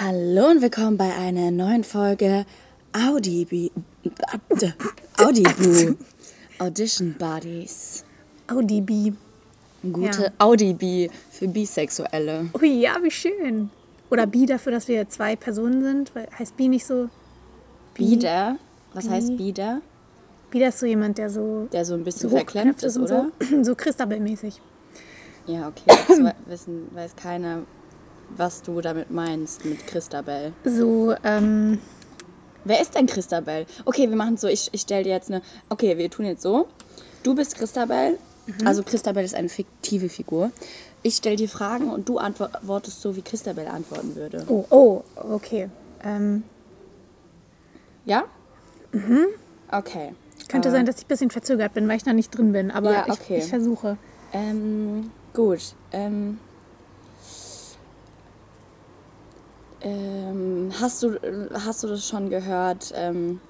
Hallo und willkommen bei einer neuen Folge Audibi Audibu Audition Buddies. Audibi. Gute Ja. Audibi für Bisexuelle. Ui, ja, wie schön. Oder Bi dafür, dass wir zwei Personen sind. Heißt Bi nicht so? Bieder. Was Bi. heißt Bieder? Bi ist so jemand, der so, Der so ein bisschen so verklemmt ist, oder? so. So Christabel-mäßig. Ja, okay. We- wissen, weiß keiner, was du damit meinst mit Christabel. So, ähm, Wer ist denn Christabel? Okay, wir machen so, ich, ich stelle dir jetzt eine. Okay, wir tun jetzt so. Du bist Christabel. Also Christabel ist eine fiktive Figur. Ich stelle dir Fragen und du antwortest so, wie Christabel antworten würde. oh, oh, okay. Ähm, Ja? Mhm. Okay. könnte Äh, sein, dass ich ein bisschen verzögert bin, weil ich noch nicht drin bin. Aber Ja, okay. ich, ich versuche. Ähm, gut. Ähm, ähm, hast, du, hast du das schon gehört? Ähm,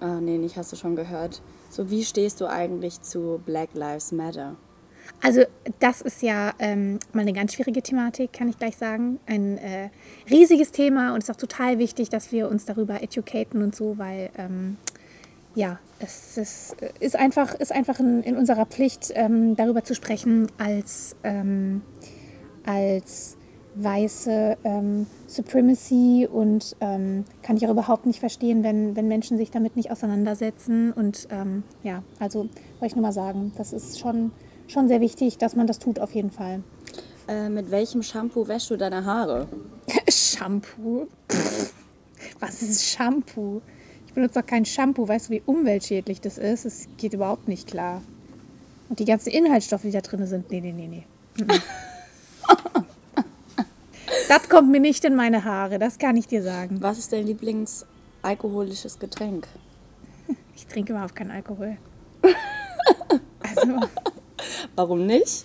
ah, nee, nicht hast du schon gehört. So, wie stehst du eigentlich zu Black Lives Matter? Also das ist ja ähm, mal eine ganz schwierige Thematik, kann ich gleich sagen. Ein äh, riesiges Thema und es ist auch total wichtig, dass wir uns darüber educaten und so, weil ähm, ja, es, es ist einfach, ist einfach in, in unserer Pflicht, ähm, darüber zu sprechen als, ähm, als weiße ähm, Supremacy und ähm, kann ich auch überhaupt nicht verstehen, wenn, wenn Menschen sich damit nicht auseinandersetzen. Und ähm, ja, also wollte ich nur mal sagen, das ist schon, schon sehr wichtig, dass man das tut auf jeden Fall. Äh, mit welchem Shampoo wäschst du deine Haare? Shampoo? Pff, Was ist Shampoo? Ich benutze doch kein Shampoo. Weißt du, wie umweltschädlich das ist? Es geht überhaupt nicht klar. Und die ganzen Inhaltsstoffe, die da drin sind, nee, nee, nee, nee. Mhm. das kommt mir nicht in meine Haare, das kann ich dir sagen. Was ist dein Lieblingsalkoholisches Getränk? Ich trinke überhaupt keinen Alkohol. Also, Warum nicht?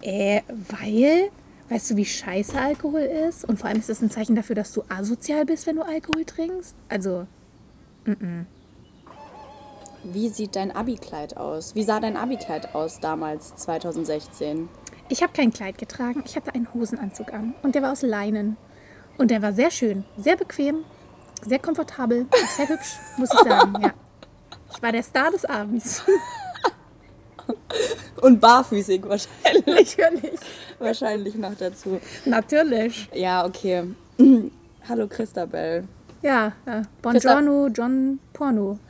äh, weil, weißt du, wie scheiße Alkohol ist? Und vor allem ist das ein Zeichen dafür, dass du asozial bist, wenn du Alkohol trinkst. Also, Wie sieht dein Abi-Kleid aus? Wie sah dein Abi-Kleid aus damals, 2016? Ich habe kein Kleid getragen, ich hatte einen Hosenanzug an und der war aus Leinen. Und der war sehr schön, sehr bequem, sehr komfortabel, und sehr hübsch, muss ich sagen. Ja. Ich war der Star des Abends. Und barfüßig wahrscheinlich. Natürlich. wahrscheinlich noch dazu. Natürlich. Ja, okay. Hallo Christabel. Ja, ja. Buongiorno, John Porno.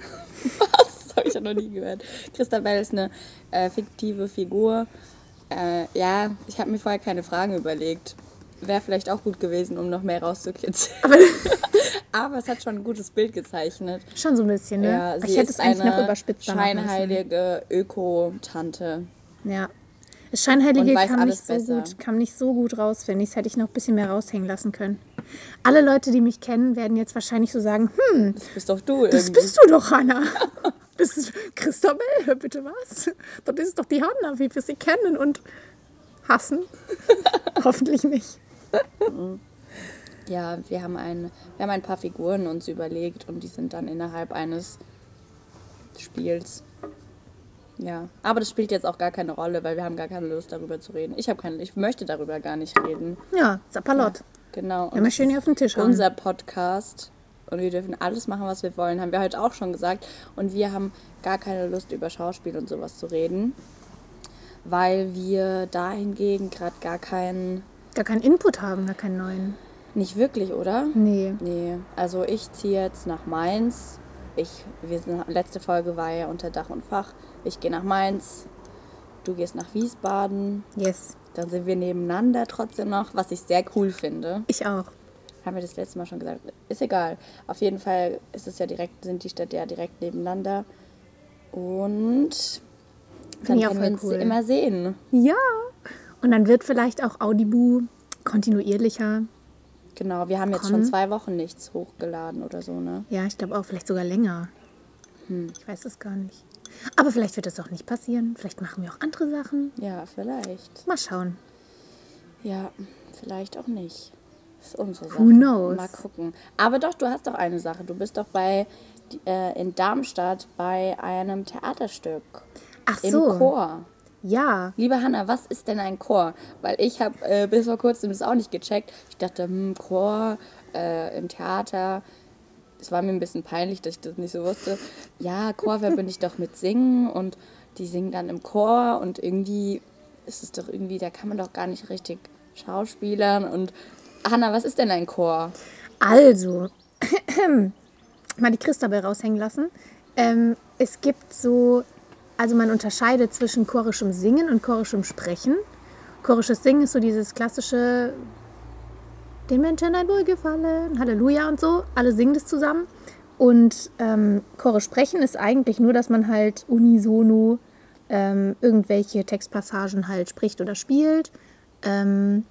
Das habe ich ja noch nie gehört. Christabel ist eine äh, fiktive Figur. Äh, ja, ich habe mir vorher keine Fragen überlegt. Wäre vielleicht auch gut gewesen, um noch mehr rauszukitzeln. Aber Aber es hat schon ein gutes Bild gezeichnet. schon so ein bisschen, ne? Ja, ich hätte es eigentlich noch überspitzt scheinheilige Öko-Tante. Ja. Das Scheinheilige kam nicht, so besser. gut, kam nicht so gut raus, finde ich. Das hätte ich noch ein bisschen mehr raushängen lassen können. Alle Leute, die mich kennen, werden jetzt wahrscheinlich so sagen, hm, Das bist doch du Das irgendwie. bist du doch, Hanna. Das ist Christabel, bitte was? Das ist doch die Hanna, wie wir sie kennen und hassen. Hoffentlich nicht. Ja, wir haben, ein, wir haben ein paar Figuren uns überlegt und die sind dann innerhalb eines Spiels. Ja, aber das spielt jetzt auch gar keine Rolle, weil wir haben gar keine Lust darüber zu reden. Ich habe keine, ich möchte darüber gar nicht reden. Ja, Sapperlot. Genau. Und das schön hier auf den Tisch hauen. Unser Podcast und wir dürfen alles machen, was wir wollen, haben wir heute auch schon gesagt. Und wir haben gar keine Lust über Schauspiel und sowas zu reden, weil wir dahingegen gerade gar keinen, Gar keinen Input haben, gar keinen neuen. nicht wirklich, oder? Nee. Nee, also ich ziehe jetzt nach Mainz. Ich, wir sind, letzte Folge war ja unter Dach und Fach. Ich gehe nach Mainz, du gehst nach Wiesbaden. Yes. Dann sind wir nebeneinander trotzdem noch, was ich sehr cool finde. Ich auch. Haben wir das letzte Mal schon gesagt. Ist egal. Auf jeden Fall ist es ja direkt, sind die Städte ja direkt nebeneinander. Und dann können wir uns cool. immer sehen. Ja. Und dann wird vielleicht auch Audibu kontinuierlicher. Genau, wir haben jetzt Kommen. schon zwei Wochen nichts hochgeladen oder so, ne? Ja, ich glaube auch, vielleicht sogar länger. Hm. Ich weiß es gar nicht. Aber vielleicht wird das auch nicht passieren. Vielleicht machen wir auch andere Sachen. Ja, vielleicht. Mal schauen. Ja, vielleicht auch nicht. Das ist unsere Sache. Who knows? Mal gucken. Aber doch, du hast doch eine Sache. Du bist doch bei äh, in Darmstadt bei einem Theaterstück Ach im so. Chor. Ja. Liebe Hanna, was ist denn ein Chor? Weil ich habe äh, bis vor kurzem das auch nicht gecheckt. Ich dachte, hm, Chor äh, im Theater. Es war mir ein bisschen peinlich, dass ich das nicht so wusste. Ja, Chor verbinde ich doch mit Singen und die singen dann im Chor und irgendwie ist es doch irgendwie, da kann man doch gar nicht richtig schauspielern. Und Hanna, was ist denn ein Chor? Also, mal die Christabel raushängen lassen. Ähm, es gibt so, also man unterscheidet zwischen chorischem Singen und chorischem Sprechen. Chorisches Singen ist so dieses klassische, den Menschen ein Wohlgefallen, Halleluja und so. Alle singen das zusammen. Und ähm, chorisch sprechen ist eigentlich nur, dass man halt unisono ähm, irgendwelche Textpassagen halt spricht oder spielt. Ähm,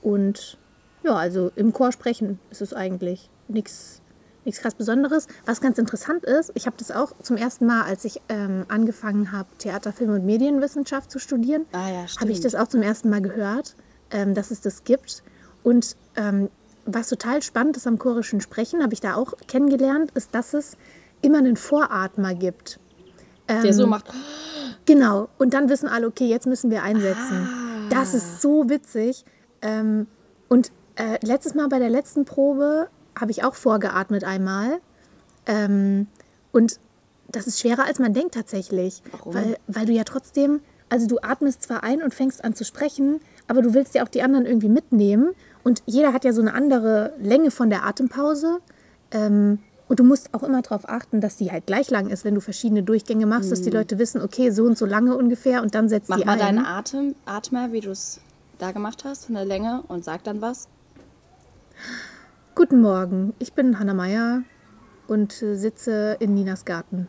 und ja, also im Chor sprechen ist es eigentlich nichts nichts krass Besonderes. Was ganz interessant ist, ich habe das auch zum ersten Mal, als ich ähm, angefangen habe, Theater, Film und Medienwissenschaft zu studieren, Ah ja, habe ich das auch zum ersten Mal gehört, ähm, dass es das gibt. Und ähm, was total spannend ist am chorischen Sprechen, habe ich da auch kennengelernt, ist, dass es immer einen Voratmer gibt. Der so macht. Genau. Und dann wissen alle, okay, jetzt müssen wir einsetzen. Ah. Das ist so witzig. Ähm, und äh, letztes Mal bei der letzten Probe habe ich auch vorgeatmet einmal. Ähm, und das ist schwerer, als man denkt tatsächlich. Warum? Weil, weil du ja trotzdem, also du atmest zwar ein und fängst an zu sprechen, aber du willst ja auch die anderen irgendwie mitnehmen. Und jeder hat ja so eine andere Länge von der Atempause. Ähm, und du musst auch immer darauf achten, dass die halt gleich lang ist, wenn du verschiedene Durchgänge machst, dass die Leute wissen, okay, so und so lange ungefähr und dann setzt Mach die mal ein. deinen Atem, Atmer, wie du es da gemacht hast, von der Länge und sag dann was. Guten Morgen, ich bin Hanna Meier und äh, sitze in Ninas Garten.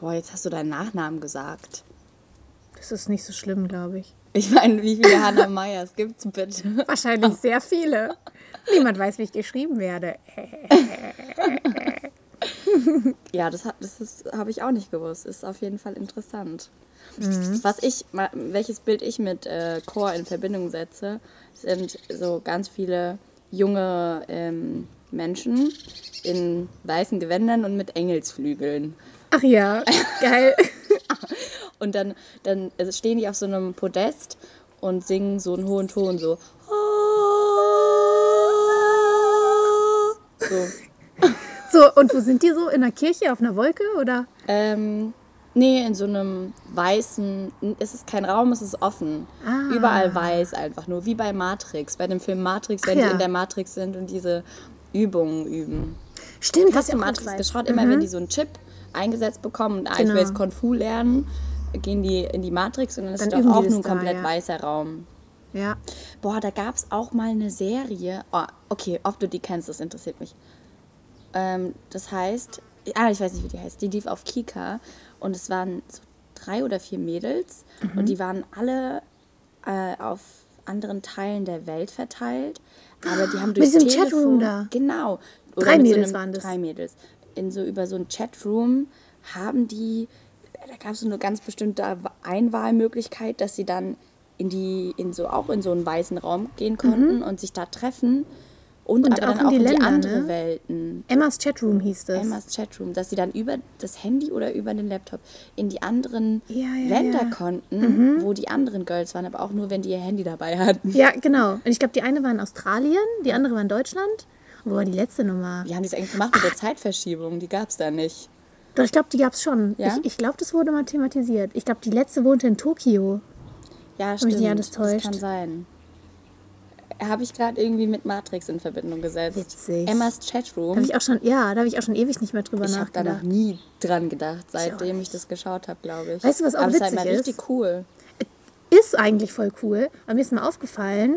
Boah, jetzt hast du deinen Nachnamen gesagt. Das ist nicht so schlimm, glaube ich. Ich meine, wie viele Hannah Meyers gibt's bitte? Wahrscheinlich sehr viele. Niemand weiß, wie ich geschrieben werde. Ja, das, das habe ich auch nicht gewusst. Ist auf jeden Fall interessant. Mhm. Was ich, welches Bild ich mit äh, Chor in Verbindung setze, sind so ganz viele junge ähm, Menschen in weißen Gewändern und mit Engelsflügeln. Ach ja, geil. Und dann, dann also stehen die auf so einem Podest und singen so einen hohen Ton, so. So. So, und wo sind die so? In der Kirche, auf einer Wolke oder? Ähm, nee, in so einem weißen, es ist kein Raum, es ist offen. Ah. Überall weiß einfach nur, wie bei Matrix, bei dem Film Matrix, wenn ja. die in der Matrix sind und diese Übungen üben. Stimmt, Hast du Matrix weiß. geschaut? Immer wenn die so einen Chip eingesetzt bekommen und ah, ich Genau. will jetzt Kung Fu lernen, gehen die in die Matrix und dann ist Dann doch üben die auch nur ein da, komplett ja. weißer Raum. Ja. Boah, da gab es auch mal eine Serie. Oh, okay, ob du die kennst, das interessiert mich. Ähm, das heißt, ah, ich weiß nicht, wie die heißt. Die lief auf Kika und es waren so drei oder vier Mädels Mhm. und die waren alle äh, auf anderen Teilen der Welt verteilt. Aber die haben Mit durchs diesem Telefon, Chatroom da. Genau. Drei mit Mädels einem, waren das. Drei Mädels. In so über so ein Chatroom haben die, da gab es so eine ganz bestimmte Einwahlmöglichkeit, dass sie dann in die, in so auch in so einen weißen Raum gehen konnten und sich da treffen und, Und aber auch dann in auch die in die Länder, andere ne? Welten. Emmas Chatroom hieß das. Emmas Chatroom, dass sie dann über das Handy oder über den Laptop in die anderen Ja, ja, Länder ja. Mhm. konnten, wo die anderen Girls waren, aber auch nur, wenn die ihr Handy dabei hatten. Ja, genau. Und ich glaube, die eine war in Australien, die andere war in Deutschland. Wo war die letzte Nummer? Wie haben die es eigentlich gemacht mit der Zeitverschiebung? Die gab es da nicht. Doch, ich glaube, die gab es schon. Ja? Ich, ich glaube, das wurde mal thematisiert. Ich glaube, die letzte wohnte in Tokio. Ja, mich stimmt. nicht alles das täuscht. kann sein. Habe ich gerade irgendwie mit Matrix in Verbindung gesetzt. Witzig. Emmas Chatroom. habe ich auch schon, ja, da habe ich auch schon ewig nicht mehr drüber Ich habe da noch nachgedacht. nie dran gedacht, seitdem nicht. ich das geschaut habe, glaube ich. Weißt du, was auch Aber es ist halt witzig mal ist? richtig cool. Ist eigentlich voll cool. Aber mir ist mal aufgefallen,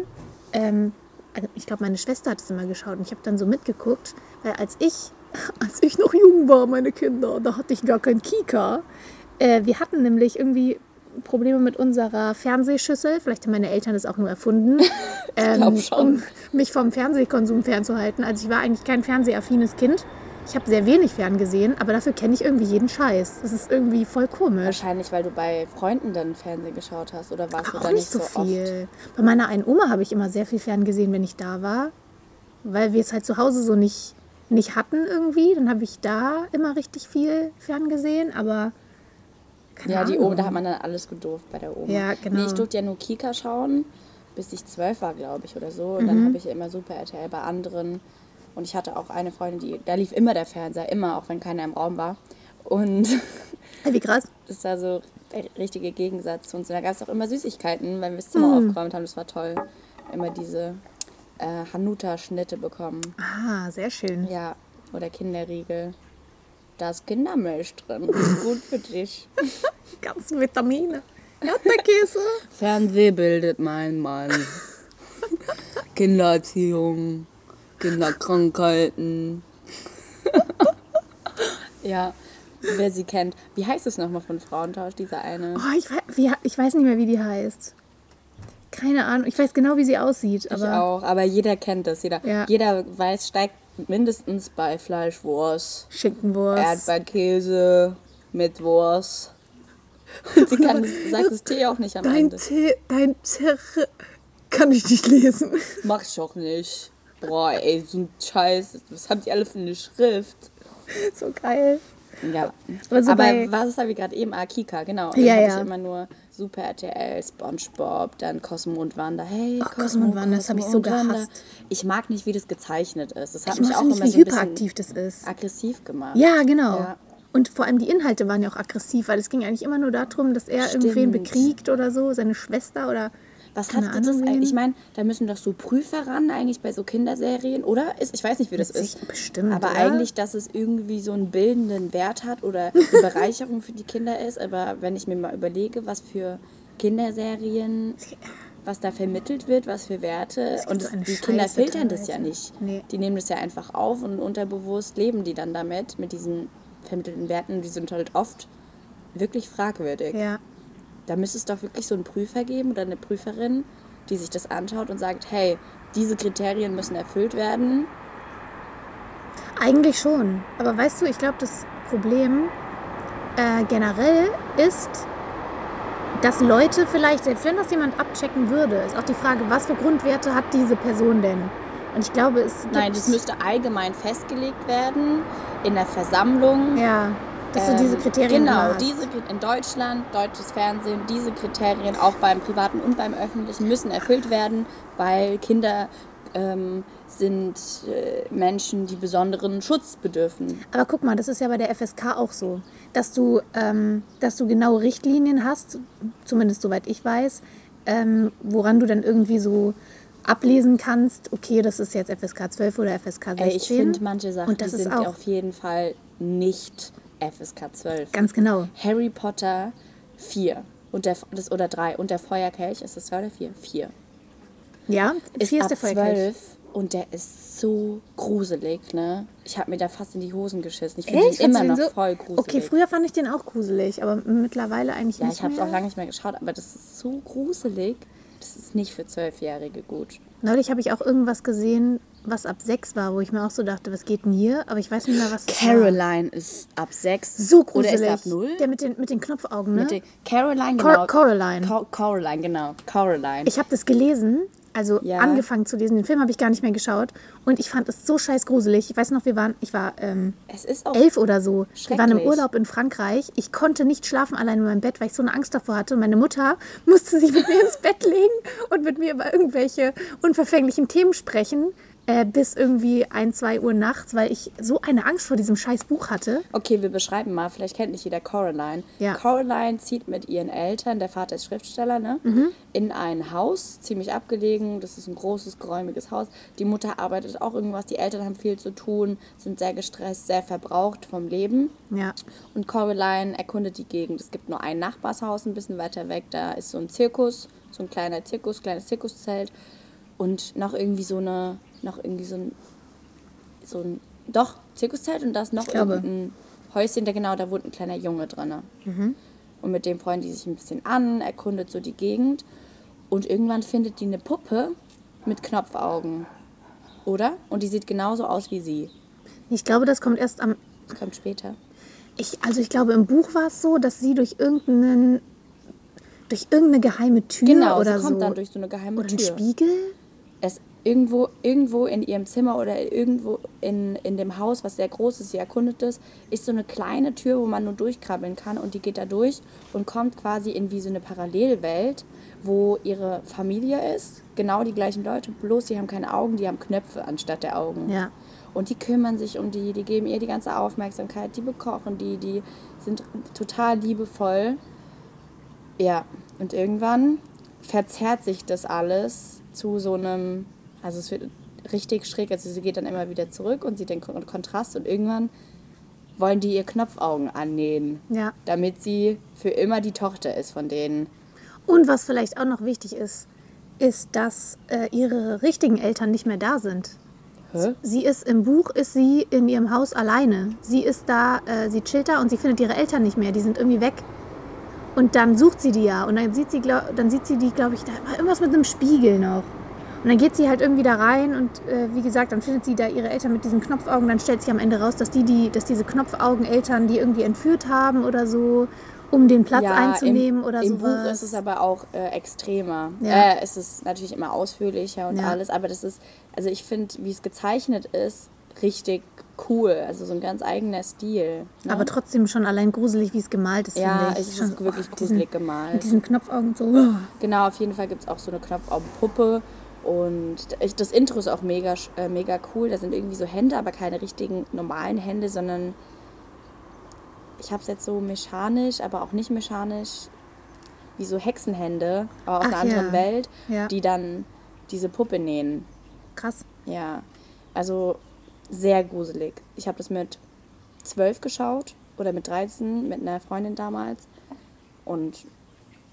ähm, also ich glaube, meine Schwester hat es immer geschaut und ich habe dann so mitgeguckt, weil als ich, als ich noch jung war, meine Kinder, da hatte ich gar kein Kika. Äh, wir hatten nämlich irgendwie Probleme mit unserer Fernsehschüssel. Vielleicht haben meine Eltern das auch nur erfunden, ähm, um mich vom Fernsehkonsum fernzuhalten. Also ich war eigentlich kein fernsehaffines Kind. Ich habe sehr wenig ferngesehen, aber dafür kenne ich irgendwie jeden Scheiß. Das ist irgendwie voll komisch. Wahrscheinlich, weil du bei Freunden dann Fernsehen geschaut hast oder warst du Auch da nicht so oft? viel. Bei meiner einen Oma habe ich immer sehr viel ferngesehen, wenn ich da war. Weil wir es halt zu Hause so nicht, nicht hatten irgendwie. Dann habe ich da immer richtig viel ferngesehen. Aber Keine ja, die. Oma, da hat man dann alles gedurft bei der Oma. Ja, genau. Nee, ich durfte ja nur Kika schauen, bis ich zwölf war, glaube ich, oder so. Und Mhm. dann habe ich ja immer Super RTL bei anderen. Und ich hatte auch eine Freundin, die, da lief immer der Fernseher, immer, auch wenn keiner im Raum war. Und Wie krass. das war so der richtige Gegensatz zu uns. Und da gab es auch immer Süßigkeiten, wenn wir das Zimmer Mhm. aufgeräumt haben. Das war toll. Immer diese äh, Hanuta-Schnitte bekommen. Ah, sehr schön. Ja, oder Kinderriegel. Da ist Kindermilch drin. Das ist gut für dich. Ganz Vitamine. Erdbeerkäse. Fernseh bildet mein Mann. Kindererziehung, Kinderkrankheiten. ja, wer sie kennt. Wie heißt es nochmal von Frauentausch, dieser eine? Oh, ich, weiß, wie, ich weiß nicht mehr, wie die heißt. Keine Ahnung. Ich weiß genau, wie sie aussieht. ich Aber auch, aber jeder kennt es. Jeder, Ja. jeder weiß, steigt mindestens bei Fleischwurst, Schinkenwurst. Erdbeerkäse mit Wurst. Und sie kann, sagt das Tee auch nicht am Dein Ende. T, dein Zerre kann ich nicht lesen. Mach ich auch nicht. Boah, ey, so ein Scheiß. Was haben die alle für eine Schrift? So geil. Ja. Aber so Aber bei- was habe ich gerade eben? Ah, Kika, genau. Und Ja, dann ja. ich immer nur Super RTL, Spongebob, dann Cosmo und Wanda. Hey, Oh, Cosmo und Wanda, das hab ich so und Wanda. gehasst. Ich mag nicht, wie das gezeichnet ist. Das hat Ich mich auch nicht, immer wie so hyperaktiv das ist. aggressiv gemacht. Ja, genau. Ja. Und vor allem die Inhalte waren ja auch aggressiv, weil es ging eigentlich immer nur darum, dass er irgendwen Stimmt. bekriegt oder so, seine Schwester oder Was keine hat das eigentlich? Ich meine, da müssen doch so Prüfer ran eigentlich bei so Kinderserien, oder? Ist, ich weiß nicht, wie das ist. bestimmt, Aber oder? eigentlich, dass es irgendwie so einen bildenden Wert hat oder eine Bereicherung für die Kinder ist. Aber wenn ich mir mal überlege, was für Kinderserien, was da vermittelt wird, was für Werte. Und so die Kinder Scheiße filtern das ja teilweise. nicht. Nee. Die nehmen das ja einfach auf und unterbewusst leben die dann damit, mit diesen vermittelten Werten. Die sind halt oft wirklich fragwürdig. ja. Da müsste es doch wirklich so einen Prüfer geben oder eine Prüferin, die sich das anschaut und sagt, hey, diese Kriterien müssen erfüllt werden. Eigentlich schon. Aber weißt du, ich glaube, das Problem äh, generell ist, dass Leute vielleicht, selbst wenn das jemand abchecken würde, ist auch die Frage, was für Grundwerte hat diese Person denn? Und ich glaube, es Nein, das müsste allgemein festgelegt werden in der Versammlung. ja, dass du diese Ähm, Kriterien Genau, diese in Deutschland, deutsches Fernsehen, diese Kriterien auch beim privaten und beim öffentlichen müssen erfüllt werden, weil Kinder ähm, sind äh, Menschen, die besonderen Schutz bedürfen. Aber guck mal, das ist ja bei der FSK auch so, dass du, ähm, dass du genaue Richtlinien hast, zumindest soweit ich weiß, ähm, woran du dann irgendwie so ablesen kannst, okay, das ist jetzt FSK 12 oder FSK 16. Ey, ich finde manche Sachen sind auch- auf jeden Fall nicht FSK 12. Ganz genau. Harry Potter 4 und der, das, oder 3 und der Feuerkelch, ist das 2 oder 4? 4. Ja, Ist vier ist ab der Feuerkelch. 12 und der ist so gruselig, ne? Ich habe mir da fast in die Hosen geschissen. Ich finde ihn immer noch so- voll gruselig. Okay, früher fand ich den auch gruselig, aber mittlerweile eigentlich ja, nicht ich habe es auch lange nicht mehr geschaut, aber das ist so gruselig. Das ist nicht für Zwölfjährige gut. Neulich habe ich auch irgendwas gesehen, was ab sechs war, wo ich mir auch so dachte, was geht denn hier? Aber ich weiß nicht mehr, was. Caroline ist ab 6. So Oder gruselig. ist er ab 0? Der mit den, mit den Knopfaugen, ne? Mit den- Caroline, Cor genau. Coraline. Cor Coraline, genau. Coraline. Ich habe das gelesen, also Ja. angefangen zu lesen. Den Film habe ich gar nicht mehr geschaut. Und ich fand es so scheiß gruselig. Ich weiß noch, wir waren, ich war ähm, es ist auch elf oder so. Wir waren im. Urlaub in Frankreich. Ich konnte nicht schlafen allein in meinem Bett, weil ich so eine Angst davor hatte. Und meine Mutter musste sich mit mir ins Bett legen und mit mir über irgendwelche unverfänglichen Themen sprechen. Äh, bis irgendwie ein, zwei Uhr nachts, weil ich so eine Angst vor diesem scheiß Buch hatte. Okay, wir beschreiben mal, vielleicht kennt nicht jeder Coraline. Ja. Coraline zieht mit ihren Eltern, der Vater ist Schriftsteller, ne? Mhm. in ein Haus, ziemlich abgelegen. Das ist ein großes, geräumiges Haus. Die Mutter arbeitet auch irgendwas, die Eltern haben viel zu tun, sind sehr gestresst, sehr verbraucht vom Leben. Ja. Und Coraline erkundet die Gegend. Es gibt nur ein Nachbarshaus ein bisschen weiter weg. Da ist so ein Zirkus, so ein kleiner Zirkus, kleines Zirkuszelt. Und noch irgendwie so eine, noch irgendwie so ein, so ein, doch, Zirkuszelt und da ist noch irgendein Häuschen, da genau, da wohnt ein kleiner Junge drin. Mhm. Und mit dem freuen die sich ein bisschen an, erkundet so die Gegend. Und irgendwann findet die eine Puppe mit Knopfaugen. Oder? Und die sieht genauso aus wie sie. Ich glaube, das kommt erst am Das kommt später. Ich, also ich glaube, im Buch war es so, dass sie durch irgendeinen durch irgendeine geheime Tür Genau, oder sie kommt so dann durch so eine geheime oder einen Tür. Spiegel. Irgendwo, irgendwo in ihrem Zimmer oder irgendwo in, in dem Haus, was sehr groß ist, sie erkundet es, ist so eine kleine Tür, wo man nur durchkrabbeln kann und die geht da durch und kommt quasi in wie so eine Parallelwelt, wo ihre Familie ist, genau die gleichen Leute, bloß die haben keine Augen, die haben Knöpfe anstatt der Augen. Ja. Und die kümmern sich um die, die geben ihr die ganze Aufmerksamkeit, die bekochen die, die sind total liebevoll. Ja, und irgendwann verzerrt sich das alles zu so einem, also es wird richtig schräg, also sie geht dann immer wieder zurück und sieht den Kon- Kontrast und irgendwann wollen die ihr Knopfaugen annähen, Ja. damit sie für immer die Tochter ist von denen. Und was vielleicht auch noch wichtig ist, ist, dass äh, ihre richtigen Eltern nicht mehr da sind. Hä? Sie ist im Buch, ist sie in ihrem Haus alleine. Sie ist da, äh, sie chillt da und sie findet ihre Eltern nicht mehr. Die sind irgendwie weg. Und dann sucht sie die ja. Und dann sieht sie, glaub, dann sieht sie die, glaube ich, da war irgendwas mit einem Spiegel noch. Und dann geht sie halt irgendwie da rein und äh, wie gesagt, dann findet sie da ihre Eltern mit diesen Knopfaugen. Dann stellt sich am Ende raus, dass die, die dass diese Knopfaugen-Eltern die irgendwie entführt haben oder so, um den Platz einzunehmen im, oder Im sowas. Buch ist es aber auch äh, extremer. Ja. Äh, es ist natürlich immer ausführlicher und Ja. alles, aber das ist, also ich finde, wie es gezeichnet ist, richtig cool. Also so ein ganz eigener Stil. Ne? Aber trotzdem schon allein gruselig, wie es gemalt ist, ja, es ist schon, wirklich oh, diesen- gruselig gemalt. Mit diesen Knopfaugen so. Genau, auf jeden Fall gibt es auch so eine Knopfaugenpuppe. Und das Intro ist auch mega, äh, mega cool. Da sind irgendwie so Hände, aber keine richtigen normalen Hände, sondern ich habe es jetzt so mechanisch, aber auch nicht mechanisch, wie so Hexenhände, aber aus Ach einer anderen ja. Welt, Ja. die dann diese Puppe nähen. Krass. Ja, also sehr gruselig. Ich habe das mit zwölf geschaut oder mit 13 mit einer Freundin damals. Und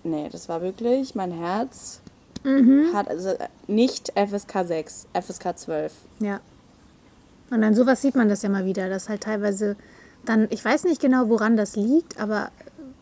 nee, das war wirklich, mein Herz hat also nicht FSK 6, FSK 12. Ja. Und an sowas sieht man das ja mal wieder, dass halt teilweise dann, ich weiß nicht genau, woran das liegt, aber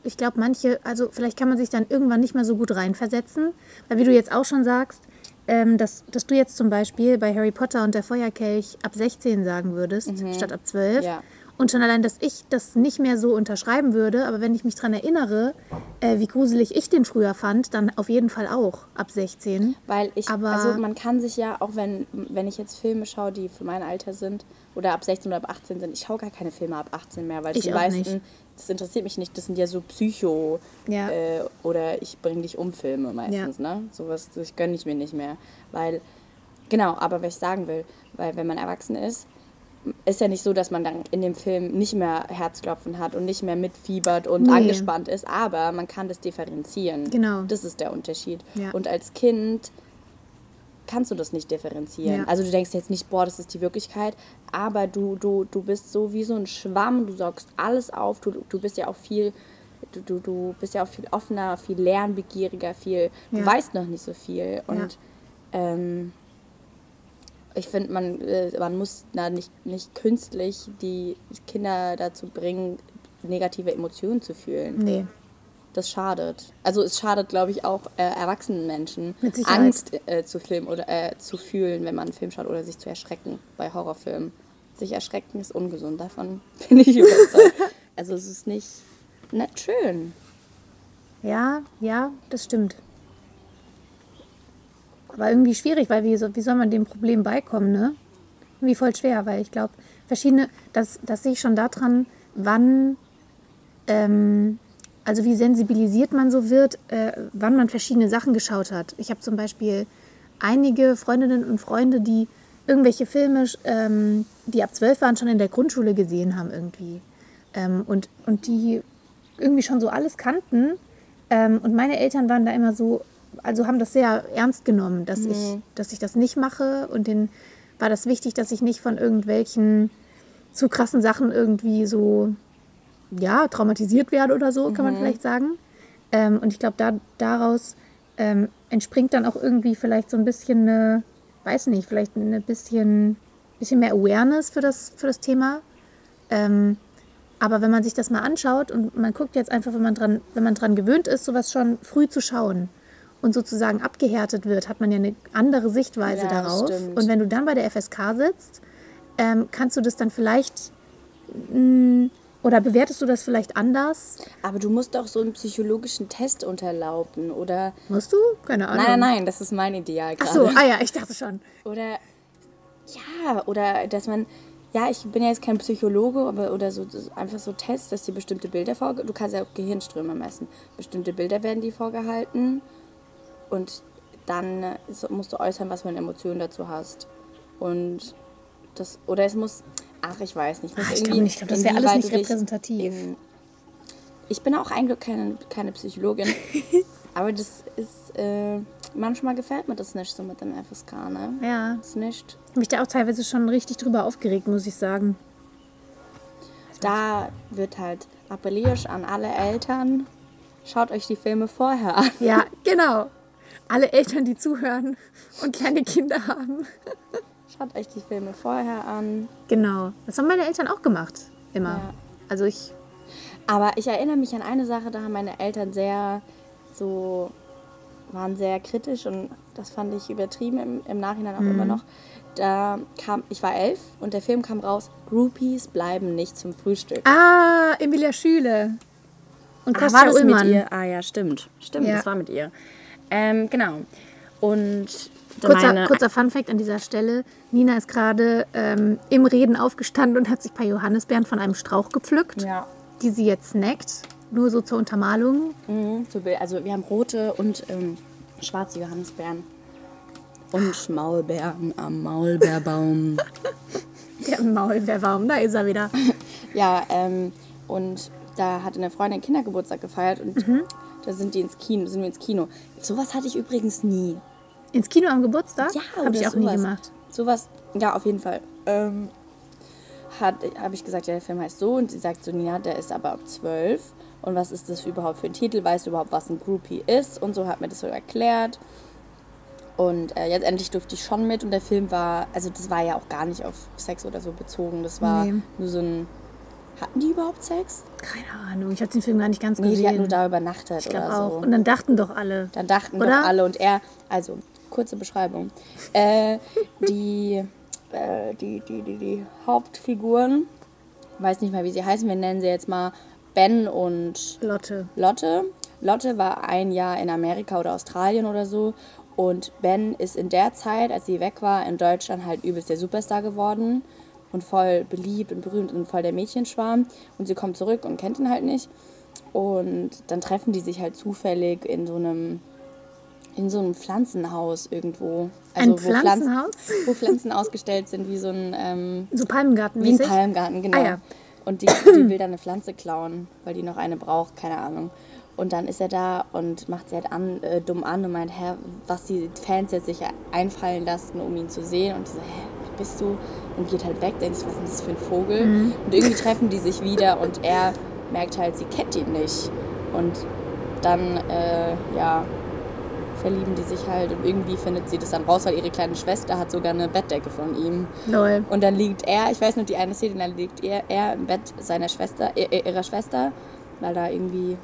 ich glaube, manche, also vielleicht kann man sich dann irgendwann nicht mehr so gut reinversetzen, weil wie du jetzt auch schon sagst, ähm, dass, dass du jetzt zum Beispiel bei Harry Potter und der Feuerkelch ab 16 sagen würdest, statt ab 12. Ja. Und schon allein, dass ich das nicht mehr so unterschreiben würde, aber wenn ich mich daran erinnere, äh, wie gruselig ich den früher fand, dann auf jeden Fall auch ab 16. Weil ich, Aber- also man kann sich ja, auch wenn, wenn ich jetzt Filme schaue, die für mein Alter sind, oder ab 16 oder ab 18 sind, ich schaue gar keine Filme ab 18 mehr, weil Ich die meisten, nicht. das interessiert mich nicht, das sind ja so Psycho Ja. äh, oder ich bringe dich um Filme meistens, ne? Sowas, das gönne ich mir nicht mehr. Weil, genau, aber was ich sagen will, weil wenn man erwachsen ist, ist ja nicht so, dass man dann in dem Film nicht mehr Herzklopfen hat und nicht mehr mitfiebert und Nee. angespannt ist, aber man kann das differenzieren. Genau. Das ist der Unterschied. Ja. Und als Kind kannst du das nicht differenzieren. Ja. Also du denkst jetzt nicht, boah, das ist die Wirklichkeit, aber du, du, du bist so wie so ein Schwamm, du saugst alles auf, du, du bist ja auch viel, du, du, du bist ja auch viel offener, viel lernbegieriger, viel, du Ja. weißt noch nicht so viel. Und ähm, ich finde, man, äh, man muss da nicht, nicht künstlich die Kinder dazu bringen, negative Emotionen zu fühlen. Nee. Das schadet. Also es schadet, glaube ich, auch äh, erwachsenen Menschen. Angst äh, zu filmen oder äh, zu fühlen, wenn man einen Film schaut oder sich zu erschrecken bei Horrorfilmen. Sich erschrecken ist ungesund, davon bin ich überzeugt. also es ist nicht, nicht schön. Ja, ja, das stimmt. Aber irgendwie schwierig, weil wie, wie soll man dem Problem beikommen, ne? Irgendwie voll schwer, weil ich glaube, verschiedene, das, das sehe ich schon daran, wann, ähm, also wie sensibilisiert man so wird, äh, wann man verschiedene Sachen geschaut hat. Ich habe zum Beispiel einige Freundinnen und Freunde, die irgendwelche Filme, ähm, die ab zwölf waren, schon in der Grundschule gesehen haben irgendwie. Ähm, und, und die irgendwie schon so alles kannten. Ähm, und meine Eltern waren da immer so, also haben das sehr ernst genommen, dass, ich, dass ich das nicht mache. Und denen war das wichtig, dass ich nicht von irgendwelchen zu krassen Sachen irgendwie so, ja, traumatisiert werde oder so, kann man vielleicht sagen. Ähm, und ich glaube, da, daraus ähm, entspringt dann auch irgendwie vielleicht so ein bisschen eine, weiß nicht, vielleicht ein bisschen, bisschen mehr Awareness für das, für das Thema. Ähm, aber wenn man sich das mal anschaut und man guckt jetzt einfach, wenn man dran, wenn man dran gewöhnt ist, sowas schon früh zu schauen und sozusagen abgehärtet wird, hat man ja eine andere Sichtweise Ja, darauf. stimmt. Und wenn du dann bei der FSK sitzt, ähm, kannst du das dann vielleicht mh, Oder bewertest du das vielleicht anders? Aber du musst doch so einen psychologischen Test unterlaufen, oder? Musst du? Keine Ahnung. Nein, nein, nein, das ist mein Ideal Ach gerade. so, ah ja, ich dachte schon. Oder ja, oder dass man, ja, ich bin ja jetzt kein Psychologe, aber oder so einfach so Tests, dass dir bestimmte Bilder vorge... Du kannst ja auch Gehirnströme messen. Bestimmte Bilder werden dir vorgehalten und dann äh, musst du äußern, was für eine Emotion dazu hast. Und das, oder es muss, ach, ich weiß nicht. Ah, ich glaube nicht, ich glaube, das wäre alles nicht repräsentativ. in- Ich bin auch eigentlich keine, keine Psychologin, aber das ist, äh, manchmal gefällt mir das nicht so mit dem FSK, ne? Ja, Das ist nicht. ich mich da auch teilweise schon richtig drüber aufgeregt, muss ich sagen. Da wird halt appelliert an alle Eltern, schaut euch die Filme vorher an. Ja, genau. Alle Eltern, die zuhören und kleine Kinder haben. Schaut euch die Filme vorher an. Genau. Das haben meine Eltern auch gemacht. Immer. Ja. Also ich. Aber ich erinnere mich an eine Sache, da haben meine Eltern sehr so waren sehr kritisch und das fand ich übertrieben im, im Nachhinein auch immer noch. Da kam, ich war elf und der Film kam raus, Groupies bleiben nicht zum Frühstück. Ah, Emilia Schüle. Und Ah, Kostja war das Ullmann. mit ihr? Ah ja, stimmt. Stimmt, Ja. das war mit ihr. Ähm, genau. Und Kurzer, kurzer Funfact an dieser Stelle. Nina ist gerade ähm, im Reden aufgestanden und hat sich ein paar Johannisbeeren von einem Strauch gepflückt, ja, die sie jetzt snackt. Nur so zur Untermalung. Mhm, also wir haben rote und ähm, schwarze Johannisbeeren. Und Maulbeeren am Maulbeerbaum. Der Maulbeerbaum, da ist er wieder. ja, ähm, und da hatte eine Freundin Kindergeburtstag gefeiert und da sind die ins Kino, sind wir ins Kino. Sowas hatte ich übrigens nie. Ins Kino am Geburtstag? Ja, Habe ich auch nie sowas. gemacht. Sowas, ja, auf jeden Fall. Ähm, habe ich gesagt, ja, der Film heißt so und sie sagt so, ja, der ist aber ab 12. Und was ist das überhaupt für ein Titel? Weißt du überhaupt, was ein Groupie ist? Und so hat mir das so erklärt. Und äh, jetzt endlich durfte ich schon mit und der Film war, also das war ja auch gar nicht auf Sex oder so bezogen. Das war Nee. nur so ein. Hatten die überhaupt Sex? Keine Ahnung, ich habe den Film gar nicht ganz Nee, die gesehen. hatten nur da übernachtet ich oder auch. so. Und dann dachten doch alle. Dann dachten Oder? doch alle und er, also kurze Beschreibung, äh, die, äh, die, die, die, die Hauptfiguren, weiß nicht mal, wie sie heißen, wir nennen sie jetzt mal Ben und Lotte. Lotte. Lotte war ein Jahr in Amerika oder Australien oder so und Ben ist in der Zeit, als sie weg war, in Deutschland halt übelst der Superstar geworden und voll beliebt und berühmt und voll der Mädchenschwarm und sie kommt zurück und kennt ihn halt nicht und dann treffen die sich halt zufällig in so einem in so einem Pflanzenhaus irgendwo. Ein wo Pflanzen- Pflanzenhaus? wo Pflanzen ausgestellt sind, wie so ein ähm, So Palmengarten wie ein Palmgarten, genau. Ah, ja. Und die, die will dann eine Pflanze klauen, weil die noch eine braucht, keine Ahnung. Und dann ist er da und macht sie halt an, äh, dumm an und meint, hä, was die Fans jetzt sich einfallen lassen, um ihn zu sehen. Und die so, hä, bist du? Und geht halt weg, denkt sich, was ist das für ein Vogel? Mhm. Und irgendwie treffen die sich wieder und er merkt halt, sie kennt ihn nicht. Und dann, äh, ja, verlieben die sich halt und irgendwie findet sie das dann raus, weil ihre kleine Schwester hat sogar eine Bettdecke von ihm. Lol. Und dann liegt er, ich weiß nur die eine Szene, dann liegt er, er im Bett seiner Schwester, äh, äh, ihrer Schwester, weil da irgendwie,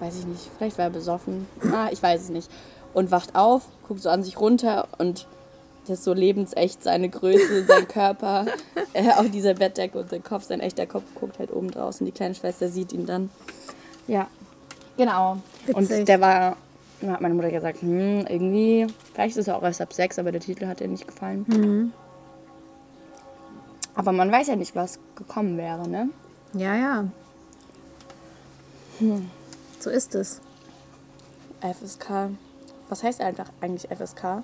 weiß ich nicht, vielleicht war er besoffen, ah, ich weiß es nicht. Und wacht auf, guckt so an sich runter und das ist so lebensecht, seine Größe, sein Körper, äh, auf dieser Bettdecke und sein Kopf, sein echter Kopf guckt halt oben draußen. Die kleine Schwester sieht ihn dann. Ja, genau. Witzig. Und der war, da hat meine Mutter gesagt, hm, irgendwie, vielleicht ist er auch erst ab sechs, aber der Titel hat ihr nicht gefallen. Aber man weiß ja nicht, was gekommen wäre, ne? Ja, ja. Hm. So ist es. FSK. Was heißt einfach eigentlich FSK?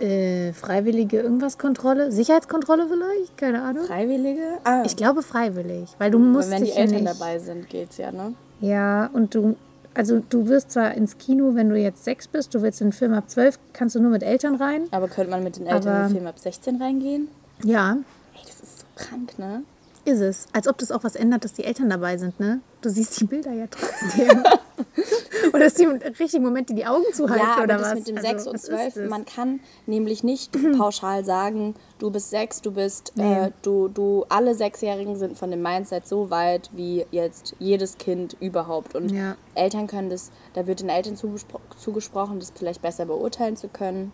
Äh, freiwillige irgendwas Kontrolle? Sicherheitskontrolle vielleicht? Keine Ahnung. Freiwillige? Ah, Ich glaube freiwillig, weil du musst wenn die dich ja Eltern nicht. dabei sind, geht's ja, ne? Ja, und du, also du wirst zwar ins Kino, wenn du jetzt sechs bist, du willst in den Film ab zwölf, kannst du nur mit Eltern rein. Aber könnte man mit den Eltern Aber- in den Film ab 16 reingehen? Ja, Ey, das ist so krank, ne? ist es. Als ob das auch was ändert, dass die Eltern dabei sind, ne? Du siehst die Bilder ja trotzdem. oder dass die im richtigen Moment die, die Augen zuhalten Ja, aber oder das was. mit dem Also, 6 und was ist 12, das? man kann nämlich nicht pauschal sagen, du bist 6, du bist, Nee. äh, du, du, alle Sechsjährigen sind von dem Mindset so weit wie jetzt jedes Kind überhaupt. Und Ja. Eltern können das, da wird den Eltern zugespro zugesprochen, das vielleicht besser beurteilen zu können.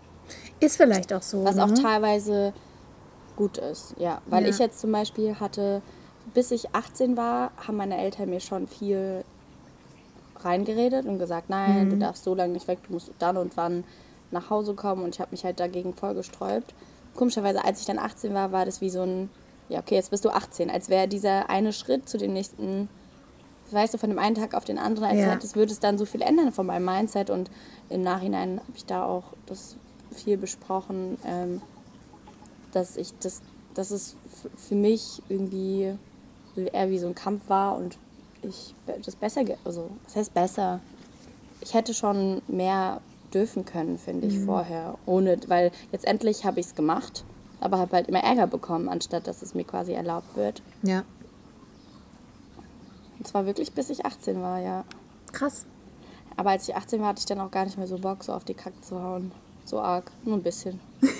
Ist vielleicht auch so. Was ne? auch teilweise gut ist, ja. Weil Ja. ich jetzt zum Beispiel hatte bis ich 18 war, haben meine Eltern mir schon viel reingeredet und gesagt, nein, du darfst so lange nicht weg, du musst dann und wann nach Hause kommen und ich habe mich halt dagegen voll gesträubt. Komischerweise, als ich dann 18 war, war das wie so ein, ja okay, jetzt bist du 18, als wäre dieser eine Schritt zu dem nächsten, weißt du, von dem einen Tag auf den anderen, als Ja. hätte, es würde es dann so viel ändern von meinem Mindset und im Nachhinein habe ich da auch das viel besprochen, ähm, dass ich das, dass es für mich irgendwie eher wie so ein Kampf war und ich das besser, also was heißt besser? Ich hätte schon mehr dürfen können, finde ich, vorher. Ohne, weil jetzt endlich habe ich es gemacht, aber habe halt immer Ärger bekommen, anstatt dass es mir quasi erlaubt wird. Ja. Und zwar wirklich bis ich 18 war, ja. Krass. Aber als ich 18 war, hatte ich dann auch gar nicht mehr so Bock, so auf die Kacke zu hauen. So arg, nur ein bisschen.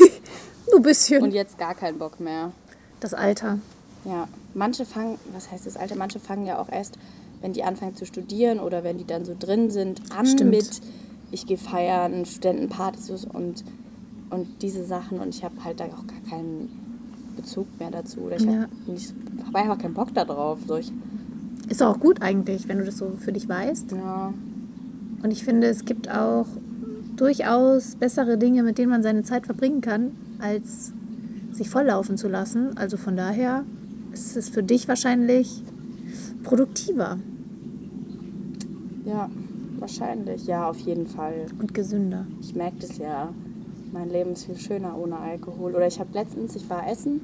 Nur ein bisschen. Und jetzt gar keinen Bock mehr. das Alter. Ja, manche fangen, was heißt das Alter? Manche fangen ja auch erst, wenn die anfangen zu studieren oder wenn die dann so drin sind, an Stimmt. mit, ich gehe feiern, Studentenpartys und, und diese Sachen und ich habe halt da auch gar keinen Bezug mehr dazu. Oder ich Ja. habe hab einfach keinen Bock darauf. So ich, Ist auch gut eigentlich, wenn du das so für dich weißt. ja, Und ich finde, es gibt auch durchaus bessere Dinge, mit denen man seine Zeit verbringen kann, als sich volllaufen zu lassen. Also von daher ist es für dich wahrscheinlich produktiver ja, wahrscheinlich. Ja, auf jeden Fall. und gesünder. Ich merke das ja. Mein Leben ist viel schöner ohne Alkohol. Oder ich habe letztens, ich war essen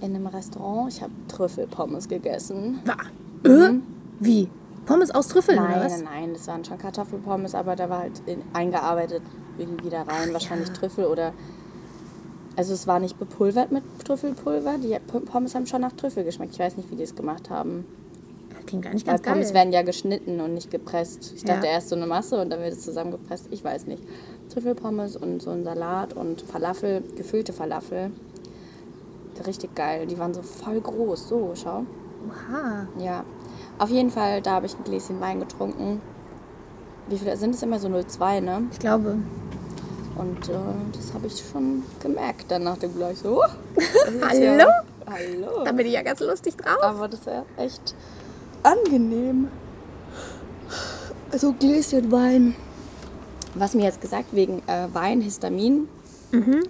in einem Restaurant, ich habe Trüffelpommes gegessen. Bah. Äh? Wie? Pommes aus Trüffeln Nein, oder was? nein, nein, das waren schon Kartoffelpommes, aber da war halt in, eingearbeitet irgendwie da rein, wahrscheinlich ja. Trüffel oder. Also es war nicht bepulvert mit Trüffelpulver, die Pommes haben schon nach Trüffel geschmeckt. Ich weiß nicht, wie die es gemacht haben. Klingt gar nicht Weil ganz geil. Pommes werden ja geschnitten und nicht gepresst. Ich dachte Ja. erst so eine Masse und dann wird es zusammengepresst. Ich weiß nicht. Trüffelpommes und so ein Salat und Falafel, gefüllte Falafel. Richtig geil. Die waren so voll groß. So, schau. Oha. Ja, auf jeden Fall, da habe ich ein Gläschen Wein getrunken. Wie viele sind es immer so 0,2, ne? Ich glaube. Und äh, das habe ich schon gemerkt dann nach dem gleich so. Hallo? Ja, hallo. Da bin ich ja ganz lustig drauf. Aber das ist ja echt angenehm. Also Gläschen Wein. Was mir jetzt gesagt, wegen äh, Wein, Histamin.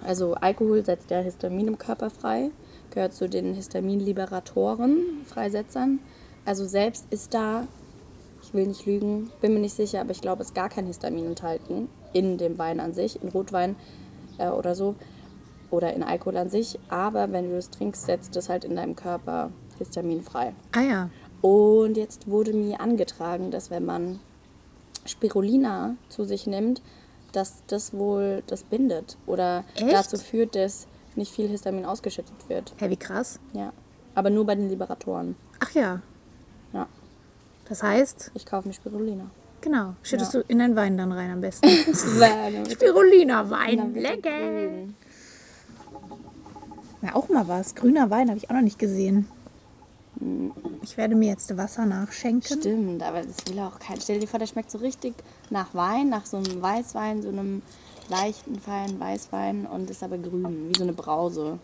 Also Alkohol setzt ja Histamin im Körper frei. Gehört zu den Histaminliberatoren, Freisetzern. Also selbst ist da, ich will nicht lügen, bin mir nicht sicher, aber ich glaube, es ist gar kein Histamin enthalten in dem Wein an sich, in Rotwein äh, oder so. Oder in Alkohol an sich. Aber wenn du das trinkst, setzt es halt in deinem Körper Histamin frei. Ah ja. Und jetzt wurde mir angetragen, dass wenn man Spirulina zu sich nimmt, dass das wohl das bindet oder Echt? dazu führt, dass nicht viel Histamin ausgeschüttet wird. Hä, wie krass. Ja, aber nur bei den Liberatoren. Ach ja. Ja, Das heißt, ich kaufe mir Spirulina. Genau, schüttest Ja. du in deinen Wein dann rein am besten. Wird er lecker. Ja, auch mal was. Grüner Wein habe ich auch noch nicht gesehen. Ich werde mir jetzt Wasser nachschenken. Stimmt, aber das will auch kein. Stell dir vor, der schmeckt so richtig nach Wein, nach so einem Weißwein, so einem leichten, feinen Weißwein und ist aber grün, wie so eine Brause.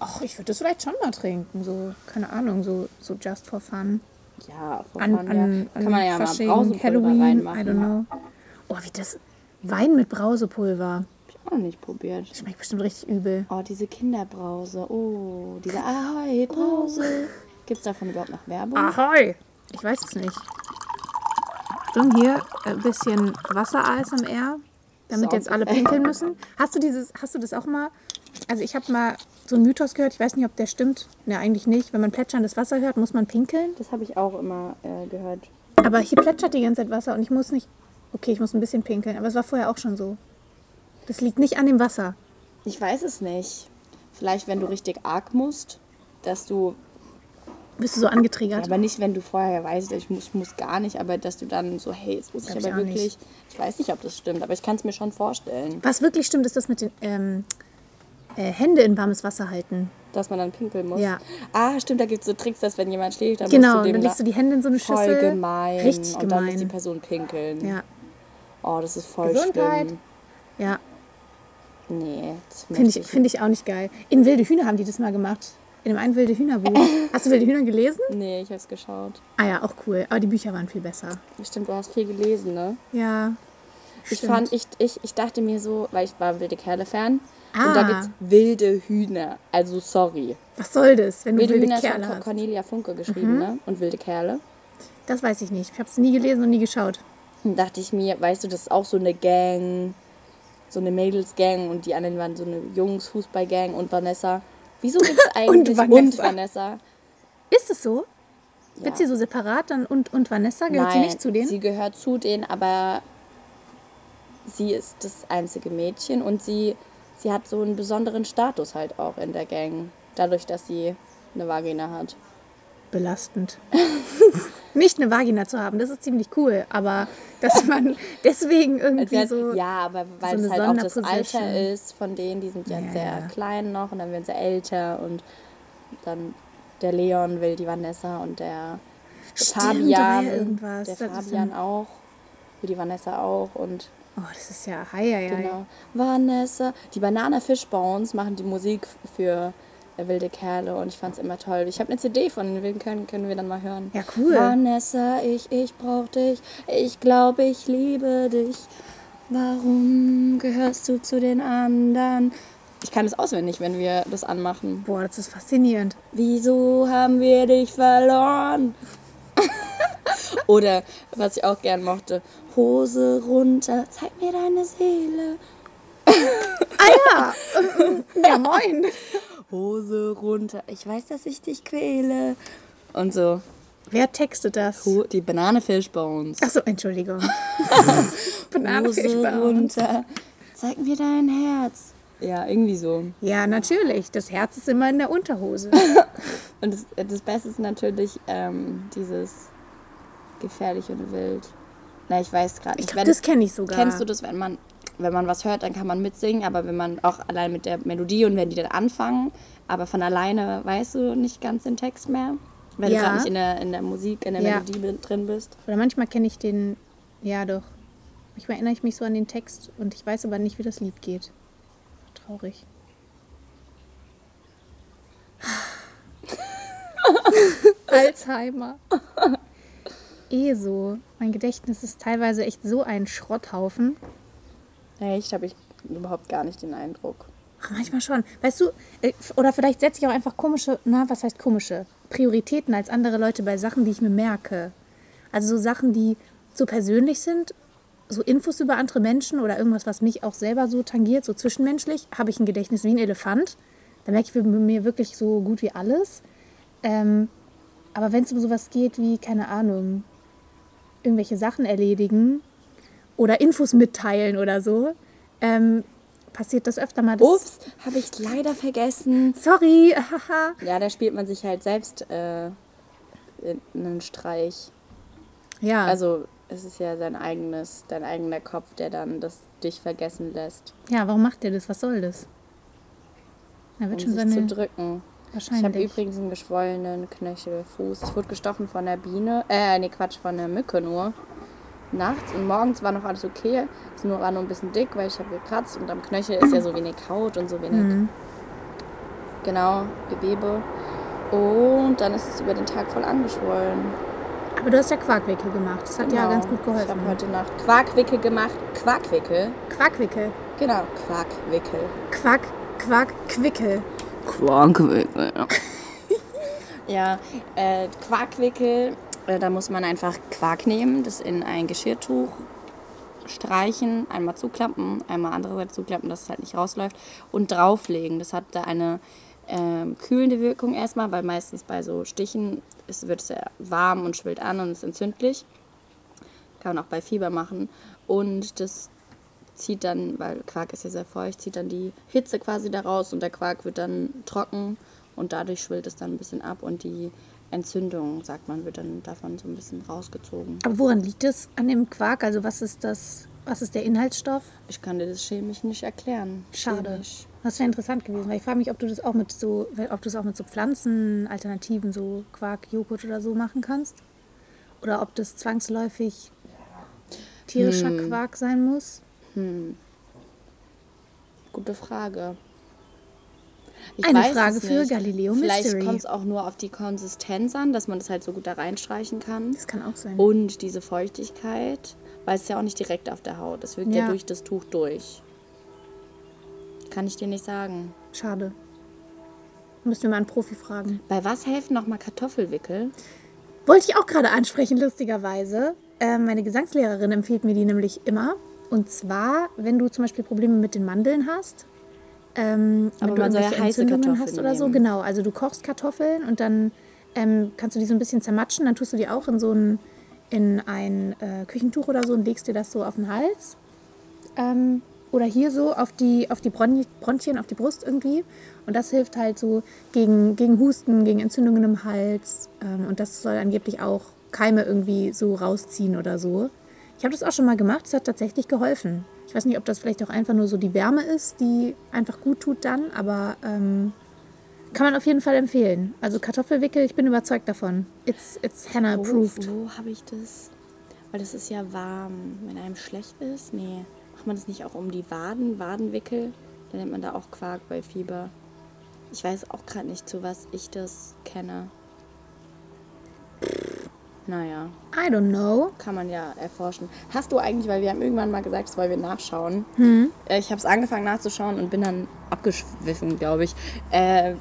Ach, ich würde das vielleicht schon mal trinken. So, keine Ahnung, so, so just for fun. Ja, von An, ja. an, Kann man ja mal Brausepulver Halloween, reinmachen. I don't know. Oh, wie das. Wein mit Brausepulver. Hab ich auch noch nicht probiert. Schmeckt bestimmt richtig übel. Oh, diese Kinderbrause. Oh, diese Ahoi-Brause. Gibt es davon überhaupt noch Werbung? Ahoi! Ich weiß es nicht. Achtung, hier ein bisschen Wasser-ASMR, damit jetzt alle pinkeln müssen. Hast du, dieses, hast du das auch mal? Also ich habe mal so einen Mythos gehört, ich weiß nicht, ob der stimmt. Ne, eigentlich nicht. Wenn man plätscherndes Wasser hört, muss man pinkeln. Das habe ich auch immer äh, gehört. Aber hier plätschert die ganze Zeit Wasser und ich muss nicht... Okay, ich muss ein bisschen pinkeln, aber es war vorher auch schon so. Das liegt nicht an dem Wasser. Ich weiß es nicht. Vielleicht, wenn du richtig arg musst, dass du, Bist du so angetriggert? aber nicht, wenn du vorher weißt, ich muss, muss gar nicht, aber dass du dann so, hey, jetzt muss ich ich aber auch wirklich, ich weiß nicht, ob das stimmt, aber ich kann es mir schon vorstellen, Was wirklich stimmt, ist das mit den ähm, äh, Hände in warmes Wasser halten. dass man dann pinkeln muss. Ja. Ah, stimmt, da gibt es so Tricks, dass wenn jemand schläft, dann Genau, musst du dem dann legst du die Hände in so eine voll Schüssel. gemein Richtig und dann muss die gemein. Person pinkeln. Ja, Oh, das ist voll Gesundheit. schlimm. ja. Nee, das Finde möchte ich, find ich auch nicht geil. In Wilde Hühner haben die das mal gemacht. In dem einen wilde Hühnerbuch. Hast du wilde Hühner gelesen? Nee, ich habe es geschaut. Ah ja, auch cool. Aber die Bücher waren viel besser. Stimmt, du hast viel gelesen, ne? Ja. Ich stimmt. fand, ich, ich, ich dachte mir so, weil ich war wilde Kerle-Fan. Ah. Und da gibt's wilde Hühner. Also sorry. Was soll das, wenn du Wilde, wilde, Hühner Kerle hast? Cornelia Funke geschrieben, ne? Und wilde Kerle. Das weiß ich nicht. Ich habe es nie gelesen und nie geschaut. Und dachte ich mir, weißt du, das ist auch so eine Gang, so eine Mädels-Gang und die anderen waren so eine Jungs-Fußball-Gang und Vanessa. Wieso gibt es eigentlich Vanessa. Vanessa? Ist es so? Ja. Wird sie so separat dann und, und Vanessa? Gehört sie Nein, nicht zu denen? Sie gehört zu denen, aber sie ist das einzige Mädchen und sie, sie hat so einen besonderen Status halt auch in der Gang. Dadurch, dass sie eine Vagina hat. Belastend. nicht eine Vagina zu haben, das ist ziemlich cool. Aber dass man deswegen Also irgendwie hat, so... ja, aber weil so es halt auch das. Alter ist von denen, die sind ja, Ja, sehr ja. klein noch und dann werden sie älter und dann der Leon will die Vanessa und der Stimmt, Fabian, der Fabian auch, will die Vanessa auch und Oh, das ist ja... Hei, hei, genau. Vanessa, die Banana Fish Bones machen die Musik für äh, wilde Kerle und ich fand es immer toll. Ich habe eine CD von den wilden Kerlen, können wir dann mal hören. Ja, cool. Vanessa, ich, ich brauch dich. Ich glaube, ich liebe dich. Warum gehörst du zu den anderen? Ich kann es auswendig, wenn wir das anmachen. Boah, das ist faszinierend. Wieso haben wir dich verloren? Oder was ich auch gern mochte, Hose runter, zeig mir deine Seele. Ah ja, ja moin. Hose runter, ich weiß, dass ich dich quäle. Und so, Wer textet das? Die Banane Fish Bones. Achso, Entschuldigung. Hose Bananenfischbaum. runter, zeig mir dein Herz. Ja, irgendwie so. Ja, natürlich. Das Herz ist immer in der Unterhose. Und das, das Beste ist natürlich ähm, dieses gefährlich und wild. Na, ich weiß gerade Ich nicht. glaube, wenn- das kenne ich sogar. Kennst du das, wenn man, wenn man was hört, dann kann man mitsingen, aber wenn man auch allein mit der Melodie und wenn die dann anfangen, aber von alleine weißt du nicht ganz den Text mehr? Wenn Ja. du gerade nicht in der, in der Musik, in der Ja. Melodie drin bist. Oder manchmal kenne ich den, ja doch. Manchmal erinnere ich mich so an den Text und ich weiß aber nicht, wie das Lied geht. Traurig. Alzheimer. Eh so. Mein Gedächtnis ist teilweise echt so ein Schrotthaufen. Echt, habe ich überhaupt gar nicht den Eindruck. Ach, manchmal schon. Weißt du, äh, oder vielleicht setze ich auch einfach komische, na, was heißt komische? Prioritäten als andere Leute bei Sachen, die ich mir merke. Also so Sachen, die so persönlich sind, so Infos über andere Menschen oder irgendwas, was mich auch selber so tangiert, so zwischenmenschlich, habe ich ein Gedächtnis wie ein Elefant. Da merke ich mir wirklich so gut wie alles. Ähm, aber wenn es um sowas geht wie, keine Ahnung, irgendwelche Sachen erledigen oder Infos mitteilen oder so, ähm, passiert das öfter mal. Ups, habe ich leider vergessen. Sorry, haha. Ja, da spielt man sich halt selbst äh, in- einen Streich. Ja, Also es ist ja sein eigenes, dein eigener Kopf, der dann das dich vergessen lässt, ja, warum macht der das? Was soll das? Er um wird schon sich seine. zu drücken. Ich habe Wahrscheinlich. übrigens einen geschwollenen Knöchelfuß. Ich wurde gestochen von der Biene. Äh, nee, Quatsch, von der Mücke nur. Nachts und morgens war noch alles okay. Es nur, war nur ein bisschen dick, weil ich habe gekratzt und am Knöchel ist ja so wenig Haut und so wenig, Mhm. genau, Gewebe. Und dann ist es über den Tag voll angeschwollen. Aber du hast ja Quarkwickel gemacht. Das hat ja Genau. ganz gut Ich geholfen. habe heute Nacht Quarkwickel gemacht. Quarkwickel? Quackwickel. Genau, Quarkwickel. Quack, Quack, Quickel. Quarkwickel. ja, äh, Quarkwickel, äh, da muss man einfach Quark nehmen, das in ein Geschirrtuch streichen, einmal zuklappen, einmal andere Seite zuklappen, dass es halt nicht rausläuft und drauflegen. Das hat da eine ähm, kühlende Wirkung erstmal, weil meistens bei so Stichen ist, wird es ja warm und schwillt an und ist entzündlich. Kann man auch bei Fieber machen. Und das zieht dann, weil Quark ist ja sehr feucht, zieht dann die Hitze quasi da raus und der Quark wird dann trocken und dadurch schwillt es dann ein bisschen ab und die Entzündung, sagt man, wird dann davon so ein bisschen rausgezogen. Aber woran liegt es an dem Quark? Also was ist das? Was ist der Inhaltsstoff? Ich kann dir das chemisch nicht erklären. Schade. Chemisch. Das wäre interessant gewesen, weil ich frage mich, ob du das auch mit so, ob du es auch mit so Pflanzenalternativen, so Quark, Joghurt oder so machen kannst. Oder ob das zwangsläufig tierischer Hm. Quark sein muss. Gute Frage. Ich Eine Frage für. Galileo Vielleicht Mystery. kommt es auch nur auf die Konsistenz an, dass man das halt so gut da reinstreichen kann. Das kann auch sein. Und diese Feuchtigkeit, weil es ja auch nicht direkt auf der Haut. Es wirkt ja, Ja. durch das Tuch durch. Kann ich dir nicht sagen. Schade. Müssen wir mal einen Profi fragen. Bei was helfen nochmal Kartoffelwickel? Wollte ich auch gerade ansprechen, lustigerweise. Ähm, meine Gesangslehrerin empfiehlt mir die nämlich immer. Und zwar, wenn du zum Beispiel Probleme mit den Mandeln hast. Ähm, Aber wenn du ja irgendwelche heiße Entzündungen Kartoffeln hast oder so. nehmen. Genau, also du kochst Kartoffeln und dann ähm, kannst du die so ein bisschen zermatschen. Dann tust du die auch in so ein, in ein äh, Küchentuch oder so und legst dir das so auf den Hals. Ähm, oder hier so auf die, auf die Bron Bronchien, auf die Brust irgendwie. Und das hilft halt so gegen, gegen Husten, gegen Entzündungen im Hals. Ähm, und das soll angeblich auch Keime irgendwie so rausziehen oder so. Ich habe das auch schon mal gemacht, es hat tatsächlich geholfen. Ich weiß nicht, ob das vielleicht auch einfach nur so die Wärme ist, die einfach gut tut dann, aber ähm, kann man auf jeden Fall empfehlen. Also Kartoffelwickel, ich bin überzeugt davon. It's, it's Hannah Wo, approved. wo habe ich das? Weil das ist ja warm. Wenn einem schlecht ist, nee. Macht man das nicht auch um die Waden, Wadenwickel? Dann nennt man da auch Quark bei Fieber. Ich weiß auch gerade nicht, zu was ich das kenne. Naja, I don't know. kann man ja erforschen. Hast du eigentlich, weil wir haben irgendwann mal gesagt, das wollen wir nachschauen. Äh, Ich habe es angefangen nachzuschauen und bin dann abgeschwiffen, glaube ich. Äh,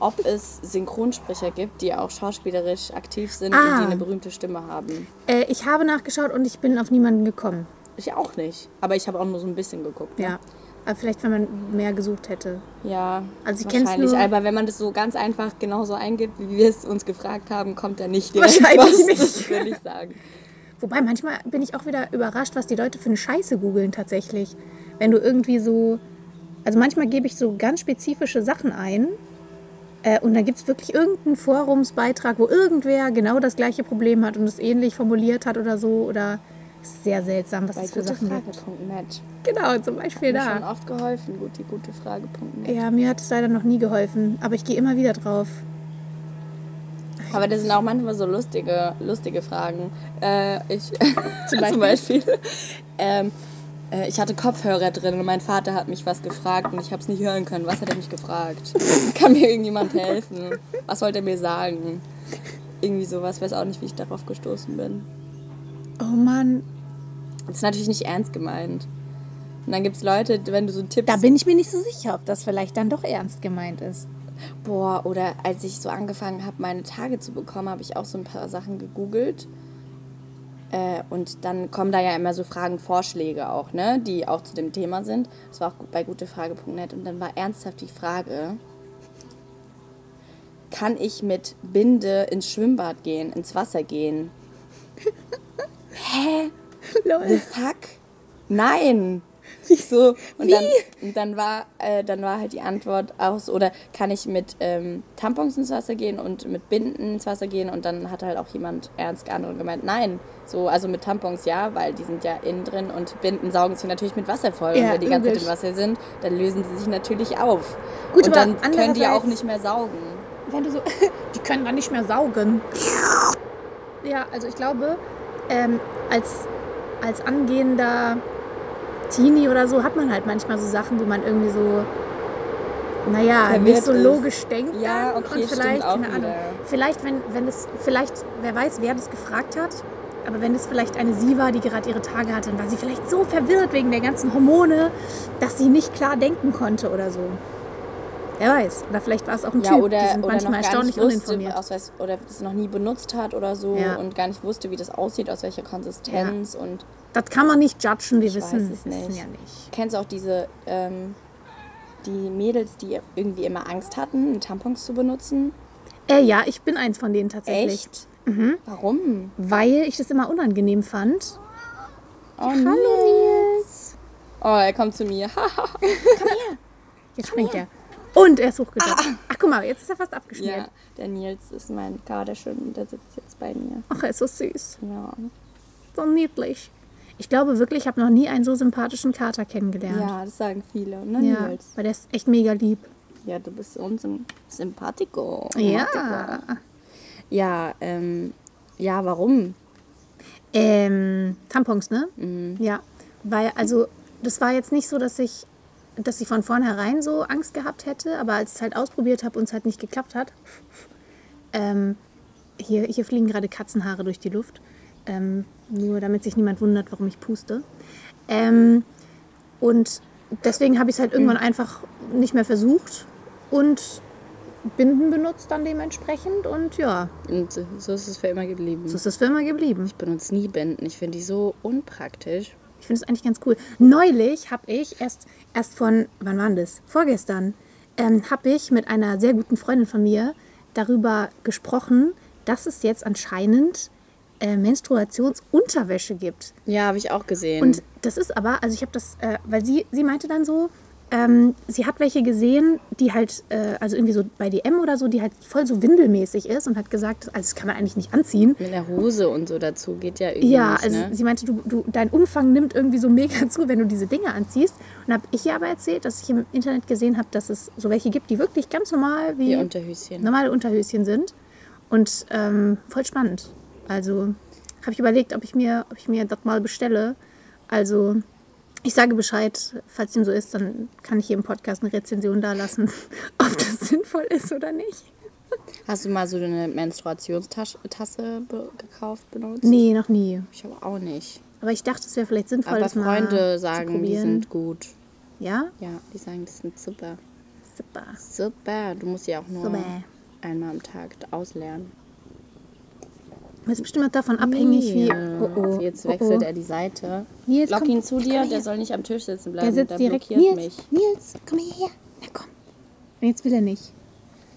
ob es Synchronsprecher gibt, die auch schauspielerisch aktiv sind und Ah. die eine berühmte Stimme haben. Äh, ich habe nachgeschaut und ich bin auf niemanden gekommen. Ich auch nicht. Aber ich habe auch nur so ein bisschen geguckt. Ne? Ja. Aber vielleicht, wenn man mehr gesucht hätte. Ja, Also ich wahrscheinlich. nur- Aber wenn man das so ganz einfach genauso eingibt, wie wir es uns gefragt haben, kommt da nicht direkt Wahrscheinlich was. nicht. Das würde ich sagen. Wobei manchmal bin ich auch wieder überrascht, was die Leute für eine Scheiße googeln tatsächlich. Wenn du irgendwie so. Also manchmal gebe ich so ganz spezifische Sachen ein. Äh, und dann gibt es wirklich irgendeinen Forumsbeitrag, wo irgendwer genau das gleiche Problem hat und es ähnlich formuliert hat oder so. Oder sehr seltsam, was Bei es für Sachen gibt. Genau, zum Beispiel Mir schon da. oft geholfen, gut, die gutefrage.net. Ja, mir hat es leider noch nie geholfen, aber ich gehe immer wieder drauf. Aber das sind auch manchmal so lustige, lustige Fragen. Äh, ich, zum Beispiel? Beispiel, ähm, äh, ich hatte Kopfhörer drin und mein Vater hat mich was gefragt und ich habe es nicht hören können. Was hat er mich gefragt? Kann mir irgendjemand helfen? Was wollte er mir sagen? Irgendwie sowas, weiß auch nicht, wie ich darauf gestoßen bin. Oh Mann, Das ist natürlich nicht ernst gemeint. Und dann gibt es Leute, wenn du so Tipps. da bin ich mir nicht so sicher, ob das vielleicht dann doch ernst gemeint ist. Boah, oder als ich so angefangen habe, meine Tage zu bekommen, habe ich auch so ein paar Sachen gegoogelt. Äh, und dann kommen da ja immer so Fragen, Vorschläge auch, ne, die auch zu dem Thema sind. Das war auch bei gutefrage.net. Und dann war ernsthaft die Frage, kann ich mit Binde ins Schwimmbad gehen, ins Wasser gehen? Hä? Lol. fuck? Nein. So, und dann, und dann war äh, dann war halt die Antwort aus, oder kann ich mit ähm, Tampons ins Wasser gehen und mit Binden ins Wasser gehen? Und dann hat halt auch jemand ernst geantwortet und gemeint, nein. So, also mit Tampons ja, weil die sind ja innen drin und Binden saugen sich natürlich mit Wasser voll. und Ja, wenn die ganze Zeit im Wasser sind, dann lösen die sich natürlich auf. Gut, und aber dann können die ja auch nicht mehr saugen. Wenn du so. Die können dann nicht mehr saugen. Ja, also ich glaube, ähm, als, als angehender Teenie oder so hat man halt manchmal so Sachen, wo man irgendwie so. Naja, Verwirrt nicht so ist. logisch denkt. Ja, okay, und vielleicht, stimmt auch keine Ahnung. Vielleicht, wenn, wenn es, vielleicht, wer weiß, wer das gefragt hat, aber wenn es vielleicht eine sie war, die gerade ihre Tage hatte, dann war sie vielleicht so verwirrt wegen der ganzen Hormone, dass sie nicht klar denken konnte oder so. Wer weiß. Oder vielleicht war es auch ein Ja, Typ. oder, die sind oder manchmal erstaunlich wusste, uninformiert. aus oder es noch nie benutzt hat oder so Ja. und gar nicht wusste, wie das aussieht, aus welcher Konsistenz und Das kann man nicht judgen, wir wissen es wissen nicht. ja nicht. kennst du auch diese ähm, die Mädels, die irgendwie immer Angst hatten, Tampons zu benutzen? Äh, ja, ich bin eins von denen tatsächlich. Echt? Warum? Weil ich das immer unangenehm fand. Oh, Hallo Nils. Oh, er kommt zu mir. Jetzt springt er. Und er ist hochgegangen. Ach, guck mal, jetzt ist er fast ja, abgeschmiert. der Nils ist mein Kaderschön und der sitzt jetzt bei mir. Ach, er ist so süß. Ja. So niedlich. Ich glaube wirklich, ich habe noch nie einen so sympathischen Kater kennengelernt. ja, das sagen viele, ne, Ja, Nils? weil der ist echt mega lieb. Ja, du bist uns ein Sympathico. Ja. Ja, ähm, ja, warum? Ähm, Tampons, ne? Mhm. Ja. Weil, also, das war jetzt nicht so, dass ich dass ich von vornherein so Angst gehabt hätte, aber als ich es halt ausprobiert habe und es halt nicht geklappt hat, ähm, hier, hier fliegen gerade Katzenhaare durch die Luft, ähm, nur damit sich niemand wundert, warum ich puste. Ähm, und deswegen habe ich es halt irgendwann einfach nicht mehr versucht und Binden benutzt dann dementsprechend und ja, Und so ist es für immer geblieben. so ist das für immer geblieben. Ich benutze nie Binden. Ich finde die so unpraktisch. Ich finde es eigentlich ganz cool. Neulich habe ich erst, erst von, wann war das? Vorgestern, ähm, habe ich mit einer sehr guten Freundin von mir darüber gesprochen, dass es jetzt anscheinend äh, Menstruationsunterwäsche gibt. Ja, habe ich auch gesehen. Und das ist aber, also ich habe das, äh, weil sie, sie meinte dann so, ähm, sie hat welche gesehen, die halt, äh, also irgendwie so bei DM oder so, die halt voll so windelmäßig ist und hat gesagt, also das kann man eigentlich nicht anziehen. mit der Hose und so dazu geht ja irgendwie Ja, nicht, also ne? sie meinte, du, du, dein Umfang nimmt irgendwie so mega zu, wenn du diese Dinge anziehst. Und habe ich ihr aber erzählt, dass ich im Internet gesehen habe, dass es so welche gibt, die wirklich ganz normal wie Die Unterhöschen. normale Unterhöschen sind. Und ähm, voll spannend. Also habe ich überlegt, ob ich mir, ob ich mir das mal bestelle. Also ich sage Bescheid, falls dem so ist, dann kann ich hier im Podcast eine Rezension da lassen, ob das sinnvoll ist oder nicht. Hast du mal so eine Menstruationstasse be gekauft, benutzt? Nee, noch nie. Ich aber auch nicht. Aber ich dachte, es wäre vielleicht sinnvoll, Aber das mal Freunde zu sagen, die probieren. sind gut. Ja? Ja, die sagen, das sind super. Super. Super. Du musst ja auch nur Super. einmal am Tag auslernen. Ist bestimmt davon abhängig, wie. Oh, oh. Jetzt oh, wechselt oh. er die Seite. Nils, Lock komm. ihn zu dir, der soll nicht am Tisch sitzen bleiben. Der sitzt der direkt. Nils, mich. Nils, komm hierher. Na komm. Und jetzt will er nicht.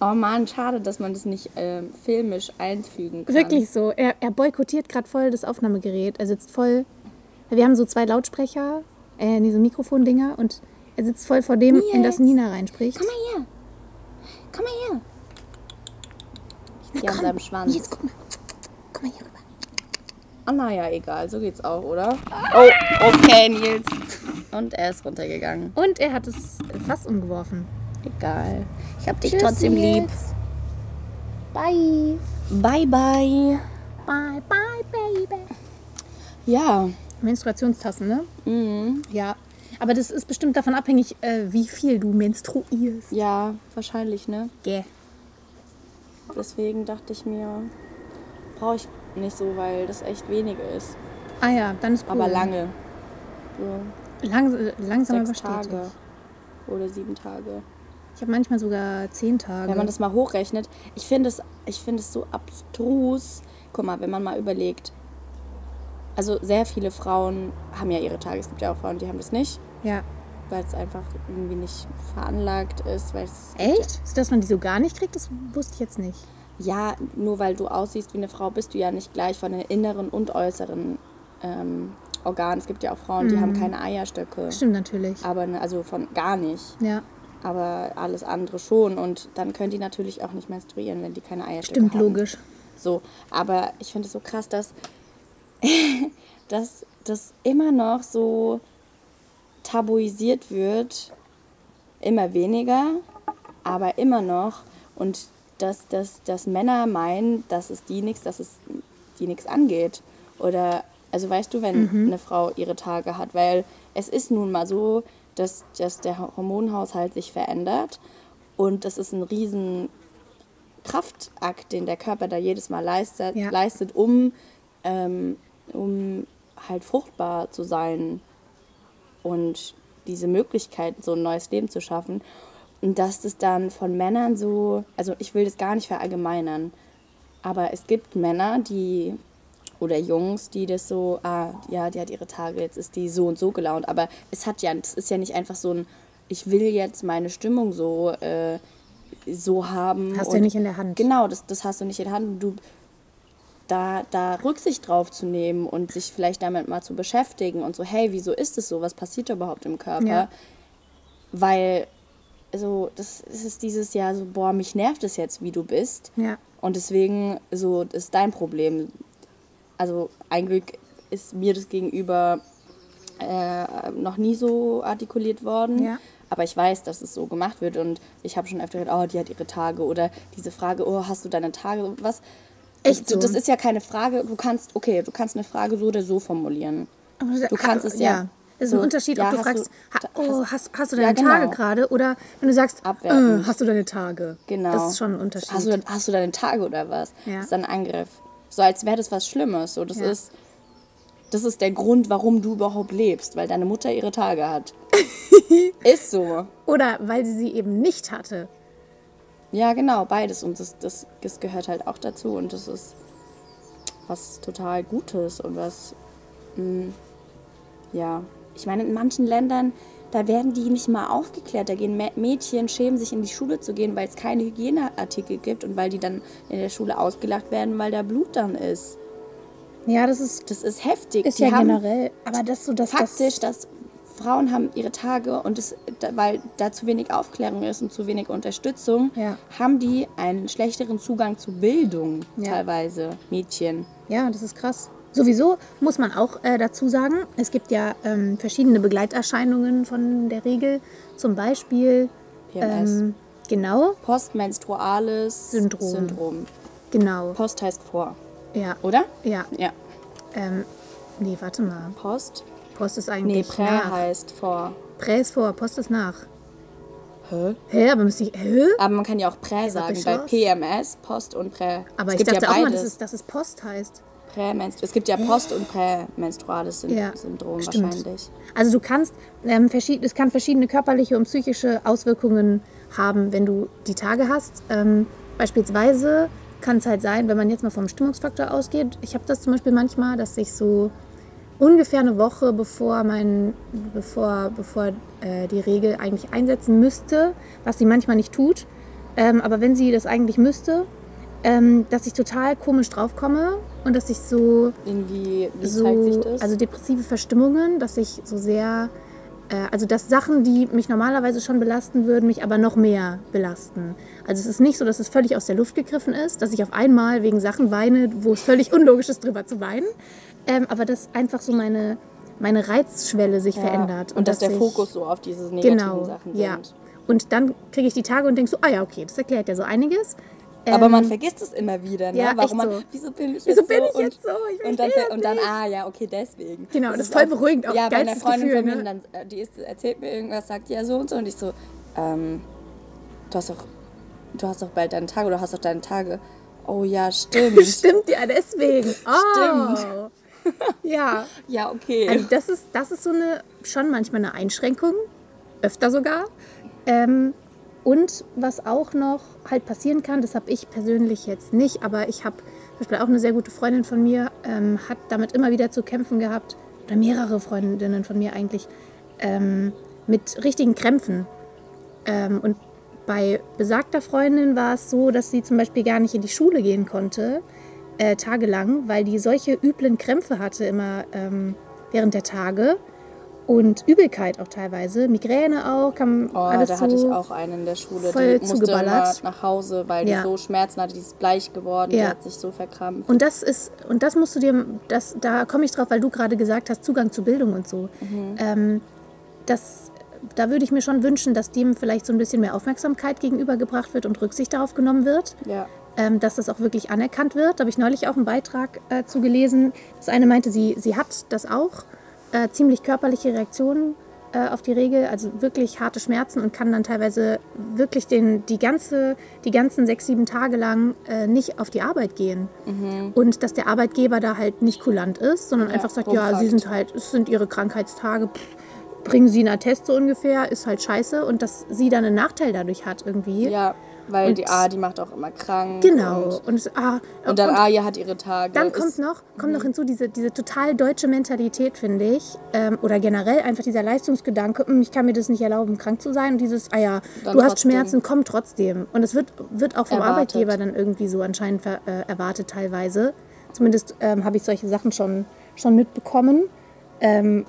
Oh Mann, schade, dass man das nicht ähm, filmisch einfügen kann. Wirklich so. Er, er boykottiert gerade voll das Aufnahmegerät. Er sitzt voll. Wir haben so zwei Lautsprecher, äh, diese Mikrofondinger und er sitzt voll vor dem, in das Nils. Nina reinspricht. Komm mal her. Komm mal her. Ich zieh an seinem Schwanz. Nils, guck mal. Mal hier rüber. Ah, naja, egal, so geht's auch, oder? Oh, okay, Nils. Und er ist runtergegangen. Und er hat es fast umgeworfen. Egal. Ich hab dich Tschüss, trotzdem lieb. Nils. Bye. Bye, bye. Bye, bye, baby. Ja. Menstruationstassen, ne? Mhm. Ja. Aber das ist bestimmt davon abhängig, äh, wie viel du menstruierst. Ja, wahrscheinlich, ne? Yeah. Deswegen dachte ich mir, brauche ich nicht so, weil das echt wenig ist. Ah ja, dann ist cool. Aber lange. So Lang, langsam aber sechs. Tage. Oder sieben Tage. Ich habe manchmal sogar zehn Tage. Wenn man das mal hochrechnet, ich finde es, ich finde es so abstrus. Guck mal, wenn man mal überlegt, also sehr viele Frauen haben ja ihre Tage. Es gibt ja auch Frauen, die haben das nicht, ja. weil es einfach irgendwie nicht veranlagt ist. Weil es Echt? Ist das, man die so gar nicht kriegt? Das wusste ich jetzt nicht. Ja, nur weil du aussiehst wie eine Frau, bist du ja nicht gleich von den inneren und äußeren ähm, Organen. Es gibt ja auch Frauen, die haben keine Eierstöcke. Stimmt natürlich. Aber ne, also von gar nicht. Ja, Aber alles andere schon. Und dann können die natürlich auch nicht menstruieren, wenn die keine Eierstöcke stimmt haben. logisch. So, aber ich finde es so krass, dass, dass das immer noch so tabuisiert wird, immer weniger, aber immer noch. Und dass, dass, dass Männer meinen, dass es die nichts, dass es die nichts angeht. Oder, also weißt du, wenn eine Frau ihre Tage hat, weil es ist nun mal so, dass, dass der Hormonhaushalt sich verändert und das ist ein riesen Kraftakt, den der Körper da jedes Mal leistet, Ja. leistet um, ähm, um halt fruchtbar zu sein und diese Möglichkeit, so ein neues Leben zu schaffen. Und dass das dann von Männern so, also ich will das gar nicht verallgemeinern, aber es gibt Männer, die oder Jungs, die das so, ah, ja, die hat ihre Tage, jetzt ist die so und so gelaunt. Aber es hat ja, es ist ja nicht einfach so ein, ich will jetzt meine Stimmung so, äh, so haben. Hast du ja nicht in der Hand. Genau, das, das hast du nicht in der Hand. Du, da, da Rücksicht drauf zu nehmen und sich vielleicht damit mal zu beschäftigen und so, hey, wieso ist es so? Was passiert überhaupt im Körper? Ja. Weil, so, das ist dieses Jahr so, boah, mich nervt es jetzt, wie du bist. Ja. Und deswegen, so, das ist dein Problem. Also, ein Glück ist mir das gegenüber äh, noch nie so artikuliert worden. Ja. Aber ich weiß, dass es so gemacht wird und ich habe schon öfter gehört, oh, die hat ihre Tage oder diese Frage, oh, hast du deine Tage? Was? Echt so? Das ist ja keine Frage, du kannst, okay, du kannst eine Frage so oder so formulieren. Du kannst es ja, Es ist ein Unterschied, ja, ob du fragst, du- oh, hast, hast du deine Ja, genau. Tage gerade? Oder wenn du sagst, äh, hast du deine Tage? Genau. Das ist schon ein Unterschied. Hast du, hast du deine Tage oder was? Ja. Das ist ein Angriff. So als wäre das was Schlimmes. So, das ist. Das ist der Grund, warum du überhaupt lebst, weil deine Mutter ihre Tage hat. ist so. Oder weil sie sie eben nicht hatte. Ja, genau, beides. Und das, das, das gehört halt auch dazu. Und das ist was total Gutes und was, mh, ja. Ich meine, in manchen Ländern, da werden die nicht mal aufgeklärt. Da gehen Mä- Mädchen, schämen sich in die Schule zu gehen, weil es keine Hygieneartikel gibt und weil die dann in der Schule ausgelacht werden, weil da Blut dann ist. Ja, das ist, Das ist heftig. ist die ja generell. Aber das so, dass faktisch, das. dass Frauen haben ihre Tage und es, weil da zu wenig Aufklärung ist und zu wenig Unterstützung, Ja. haben die einen schlechteren Zugang zu Bildung Ja. teilweise, Mädchen. Ja, das ist krass. Sowieso muss man auch äh, dazu sagen, es gibt ja ähm, verschiedene Begleiterscheinungen von der Regel. Zum Beispiel, PMS. ähm, genau, Postmenstruales Syndrom. Syndrom. genau, Post heißt vor, ja, oder? ja. Ja. Ähm, nee, warte mal. Post? Post ist Nee, eigentlich Prä nach. heißt vor. Prä ist vor, Post ist nach. Hä? Hä, aber müsste ich, hä? Aber man kann ja auch Prä sagen, bei? PMS, Post und Prä. Aber es ich dachte ja auch mal, dass es, dass es Post heißt. Prämenstru es gibt ja Post- und Prämenstruales Syn Ja, Syndrom stimmt. wahrscheinlich. Also du kannst, ähm, es kann verschiedene körperliche und psychische Auswirkungen haben, wenn du die Tage hast. Ähm, beispielsweise kann es halt sein, wenn man jetzt mal vom Stimmungsfaktor ausgeht. Ich habe das zum Beispiel manchmal, dass ich so ungefähr eine Woche bevor mein, bevor, bevor äh, die Regel eigentlich einsetzen müsste, was sie manchmal nicht tut, ähm, aber wenn sie das eigentlich müsste, ähm, dass ich total komisch draufkomme und dass ich so Irgendwie, wie so, zeigt sich das? also depressive Verstimmungen, dass ich so sehr, äh, also dass Sachen, die mich normalerweise schon belasten würden, mich aber noch mehr belasten. Also es ist nicht so, dass es völlig aus der Luft gegriffen ist, dass ich auf einmal wegen Sachen weine, wo es völlig unlogisch ist, drüber zu weinen, ähm, aber dass einfach so meine, meine Reizschwelle sich Ja. verändert. Und, dass der ich- Fokus so auf diese negativen genau, Sachen ja. sind. Und dann kriege ich die Tage und denke so, ah ja, okay, das erklärt ja so einiges. Aber Ähm, man vergisst es immer wieder, ne? ja, Warum man, so. wieso bin ich Wieso jetzt bin so? ich und, jetzt so? Ich und dann, und dann, ah ja, okay, deswegen. Genau, das ist ist voll beruhigend, auch Ja, bei einer Freundin Gefühl, von mir, ne? dann, äh, die ist, erzählt mir irgendwas, sagt ja so und so und ich so, ähm, du hast doch, du hast doch bald deine Tage oder du hast doch deine Tage. Oh ja, stimmt. Stimmt ja, deswegen. Oh. Ja, ja, okay. Also das ist, das ist so eine schon manchmal eine Einschränkung, öfter sogar. Ähm, und was auch noch halt passieren kann, das habe ich persönlich jetzt nicht, aber ich habe zum Beispiel auch eine sehr gute Freundin von mir, ähm, hat damit immer wieder zu kämpfen gehabt, oder mehrere Freundinnen von mir eigentlich, ähm, mit richtigen Krämpfen. Ähm, und bei besagter Freundin war es so, dass sie zum Beispiel gar nicht in die Schule gehen konnte, äh, tagelang, weil die solche üblen Krämpfe hatte immer ähm, während der Tage. Und Übelkeit auch teilweise, Migräne auch, kam Oh, alles da so. hatte ich auch einen in der Schule, voll die musste immer nach Hause, weil Ja. die so Schmerzen hatte, die ist bleich geworden, die Ja. hat sich so verkrampft. Und das ist, und das musst du dir, das, da komme ich drauf, weil du gerade gesagt hast, Zugang zu Bildung und so. Mhm. Ähm, das, da würde ich mir schon wünschen, dass dem vielleicht so ein bisschen mehr Aufmerksamkeit gegenübergebracht wird und Rücksicht darauf genommen wird. Ja. ähm, dass das auch wirklich anerkannt wird. Da habe ich neulich auch einen Beitrag äh, zu gelesen. Das eine meinte, sie, sie hat das auch, äh, ziemlich körperliche Reaktionen äh, auf die Regel, also wirklich harte Schmerzen und kann dann teilweise wirklich den, die, ganze, die ganzen sechs, sieben Tage lang äh, nicht auf die Arbeit gehen. Und dass der Arbeitgeber da halt nicht kulant ist, sondern Ja, einfach sagt, ja, sie sind halt, es sind ihre Krankheitstage, pff, bringen sie einen Attest so ungefähr, ist halt scheiße und dass sie dann einen Nachteil dadurch hat irgendwie. Ja, weil Und- die A, die macht auch immer krank. Genau. Und, Und, es- ah, und dann Aja hat ihre Tage. Dann kommt noch, kommt noch hinzu diese, diese total deutsche Mentalität, finde ich. Ähm, oder generell einfach dieser Leistungsgedanke, "Hm, ich kann mir das nicht erlauben, krank zu sein. Und dieses, ah ja, Dann du hast trotzdem. Schmerzen, komm trotzdem. Und es wird, wird auch vom Erwartet. Arbeitgeber dann irgendwie so anscheinend ver, äh, erwartet teilweise. Zumindest ähm, habe ich solche Sachen schon, schon mitbekommen. Ähm,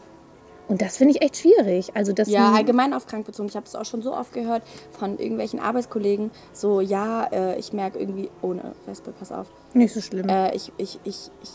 und das finde ich echt schwierig. Also das Ja, allgemein auf krank bezogen. Ich habe es auch schon so oft gehört von irgendwelchen Arbeitskollegen. So, ja, äh, ich merke irgendwie, ohne Wespe, pass auf. nicht so schlimm. Äh, ich, ich, ich, ich,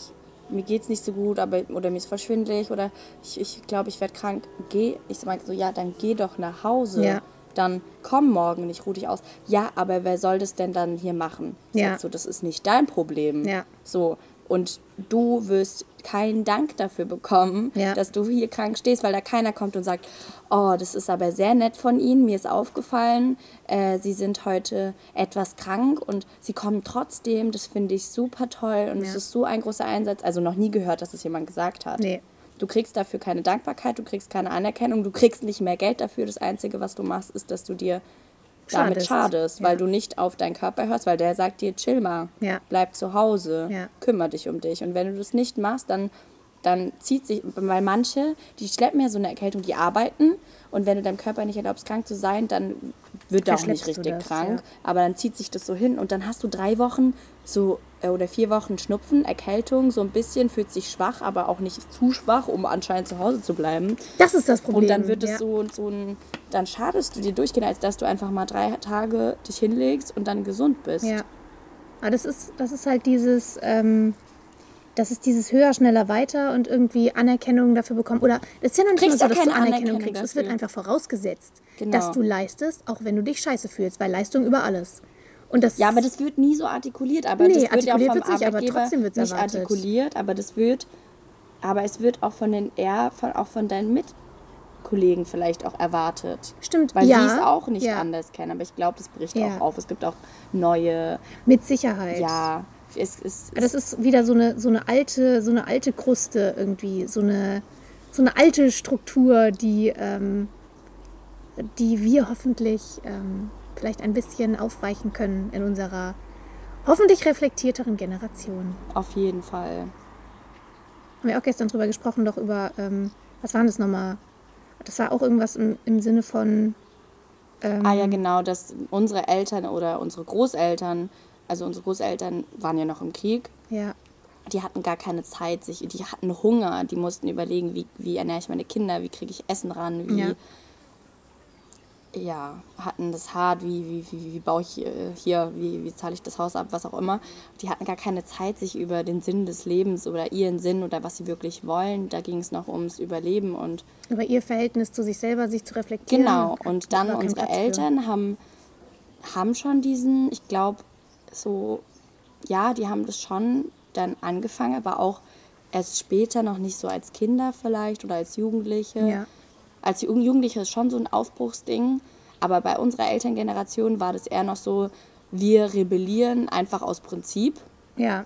mir geht's nicht so gut, aber, oder mir ist voll schwindelig oder ich, ich glaube, ich werde krank. Geh. Ich sage so, ja, dann geh doch nach Hause. Ja. Dann komm morgen nicht, ruh dich aus. Ja, aber wer soll das denn dann hier machen? Ich Ja. so, das ist nicht dein Problem. Ja. So, Und du wirst keinen Dank dafür bekommen, Ja. dass du hier krank stehst, weil da keiner kommt und sagt, oh, das ist aber sehr nett von Ihnen, mir ist aufgefallen, äh, Sie sind heute etwas krank und Sie kommen trotzdem, das finde ich super toll und es Ja. ist so ein großer Einsatz. Also noch nie gehört, dass es jemand gesagt hat. Nee. Du kriegst dafür keine Dankbarkeit, du kriegst keine Anerkennung, du kriegst nicht mehr Geld dafür. Das Einzige, was du machst, ist, dass du dir damit Schadest. schadest, Ja. weil du nicht auf deinen Körper hörst, weil der sagt dir, chill mal, Ja. bleib zu Hause, Ja. kümmere dich um dich. Und wenn du das nicht machst, dann, dann zieht sich, weil manche, die schleppen ja so eine Erkältung, die arbeiten und wenn du deinem Körper nicht erlaubst, krank zu sein, dann wird er auch nicht richtig das, krank. ja. Aber dann zieht sich das so hin und dann hast du drei Wochen so oder vier Wochen Schnupfen, Erkältung, so ein bisschen, fühlt sich schwach, aber auch nicht zu schwach, um anscheinend zu Hause zu bleiben. Das ist das Problem. Und dann wird es ja. so, so ein, dann schadest du dir durchgehen, als dass du einfach mal drei Tage dich hinlegst und dann gesund bist. Ja. Aber das ist, das ist halt dieses, ähm, das ist dieses höher, schneller, weiter und irgendwie Anerkennung dafür bekommen. Oder es ist ja noch nicht Kriegst mal so, dass du Anerkennung Anerkennung kriegst. Es wird einfach vorausgesetzt, Genau. dass du leistest, auch wenn du dich scheiße fühlst, weil Leistung über alles. Und das Ja, aber das wird nie so artikuliert. Aber Nee, das wird ja artikuliert vom wird's nicht, aber trotzdem wird's nicht erwartet. artikuliert. Aber das wird, aber es wird auch von den eher von, auch von deinen Mitkollegen vielleicht auch erwartet. Stimmt, Weil ja, sie es auch nicht ja. anders kennen. Aber ich glaube, das bricht Ja. auch auf. Es gibt auch neue, mit Sicherheit. ja, es ist, Aber Das ist wieder so eine, so eine alte, so eine alte Kruste irgendwie, so eine, so eine alte Struktur, die, ähm, die wir hoffentlich ähm, vielleicht ein bisschen aufweichen können in unserer hoffentlich reflektierteren Generation. auf jeden Fall. Haben wir auch gestern drüber gesprochen, doch über, ähm, was war das nochmal? Das war auch irgendwas im, im Sinne von, ähm, Ah ja, genau, dass unsere Eltern oder unsere Großeltern, also unsere Großeltern waren ja noch im Krieg, ja, die hatten gar keine Zeit, sich, die hatten Hunger, die mussten überlegen, wie, wie ernähre ich meine Kinder, wie kriege ich Essen ran, wie Ja. Ja, hatten das hart, wie, wie, wie, wie baue ich hier, wie, wie zahle ich das Haus ab, was auch immer. Die hatten gar keine Zeit, sich über den Sinn des Lebens oder ihren Sinn oder was sie wirklich wollen. Da ging es noch ums Überleben und über ihr Verhältnis zu sich selber, sich zu reflektieren. Genau, und dann unsere Platz für. Eltern haben, haben schon diesen, ich glaube, so, ja, die haben das schon dann angefangen, aber auch erst später, noch nicht so als Kinder vielleicht oder als Jugendliche. Ja. Als Jugend- Jugendliche ist schon so ein Aufbruchsding, aber bei unserer Elterngeneration war das eher noch so, wir rebellieren einfach aus Prinzip. Ja.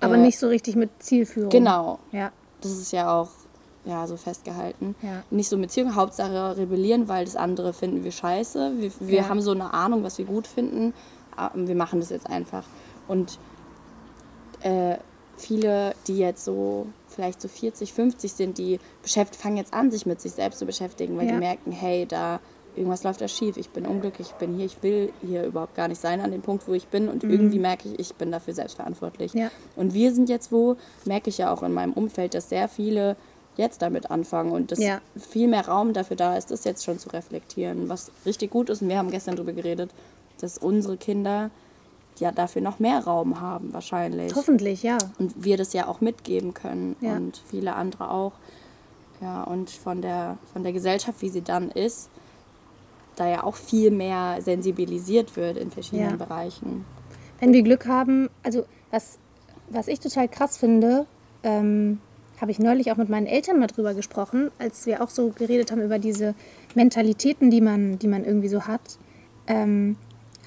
Aber Äh, nicht so richtig mit Zielführung. Genau, Ja. das ist ja auch ja, so festgehalten. Ja. Nicht so mit Zielung, Hauptsache rebellieren, weil das andere finden wir scheiße. Wir, wir Ja. haben so eine Ahnung, was wir gut finden. aber Wir machen das jetzt einfach. Und äh, viele, die jetzt so vielleicht so 40, 50 sind, die beschäft fangen jetzt an, sich mit sich selbst zu beschäftigen, weil Ja. die merken, hey, da irgendwas läuft da schief, ich bin unglücklich, ich bin hier, ich will hier überhaupt gar nicht sein an dem Punkt, wo ich bin und irgendwie merke ich, ich bin dafür selbstverantwortlich. Mhm. Ja. Und wir sind jetzt wo, merke ich ja auch in meinem Umfeld, dass sehr viele jetzt damit anfangen und dass Ja. viel mehr Raum dafür da ist, das jetzt schon zu reflektieren, was richtig gut ist. Und wir haben gestern darüber geredet, dass unsere Kinder ja dafür noch mehr Raum haben wahrscheinlich. Hoffentlich, ja. Und wir das ja auch mitgeben können Ja. und viele andere auch. Ja, und von der, von der Gesellschaft, wie sie dann ist, da ja auch viel mehr sensibilisiert wird in verschiedenen Ja. Bereichen. Wenn wir Glück haben, also was, was ich total krass finde, ähm, habe ich neulich auch mit meinen Eltern mal drüber gesprochen, als wir auch so geredet haben über diese Mentalitäten, die man, die man irgendwie so hat, ähm,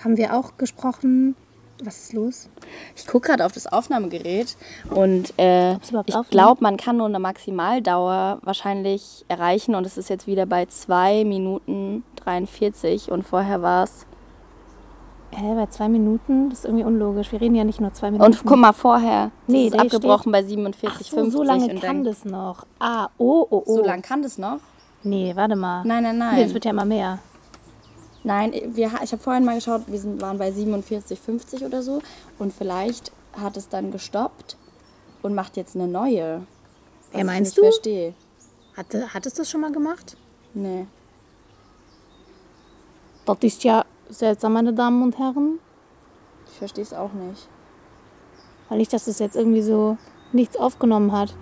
haben wir auch gesprochen. Was ist los? Ich gucke gerade auf das Aufnahmegerät und äh, ich aufnimmt? glaube, man kann nur eine Maximaldauer wahrscheinlich erreichen und es ist jetzt wieder bei 2 Minuten 43 und vorher war es. Hä, bei zwei Minuten? Das ist irgendwie unlogisch. Wir reden ja nicht nur zwei Minuten. Und guck mal vorher, das Nee, ist abgebrochen bei 47, Ach so, 50. so lange kann das noch. Ah, oh, oh, oh. So lang kann das noch? Nee, warte mal. Nein, nein, nein. Nee, das wird ja immer mehr. Nein, wir, ich habe vorhin mal geschaut, wir sind, waren bei 47, 50 oder so. Und vielleicht hat es dann gestoppt und macht jetzt eine neue. Was Ja, meinst ich du? nicht verstehe. Hatte, hat es das schon mal gemacht? Nee. Das ist ja seltsam, meine Damen und Herren. Ich verstehe es auch nicht. Weil nicht, dass das jetzt irgendwie so nichts aufgenommen hat.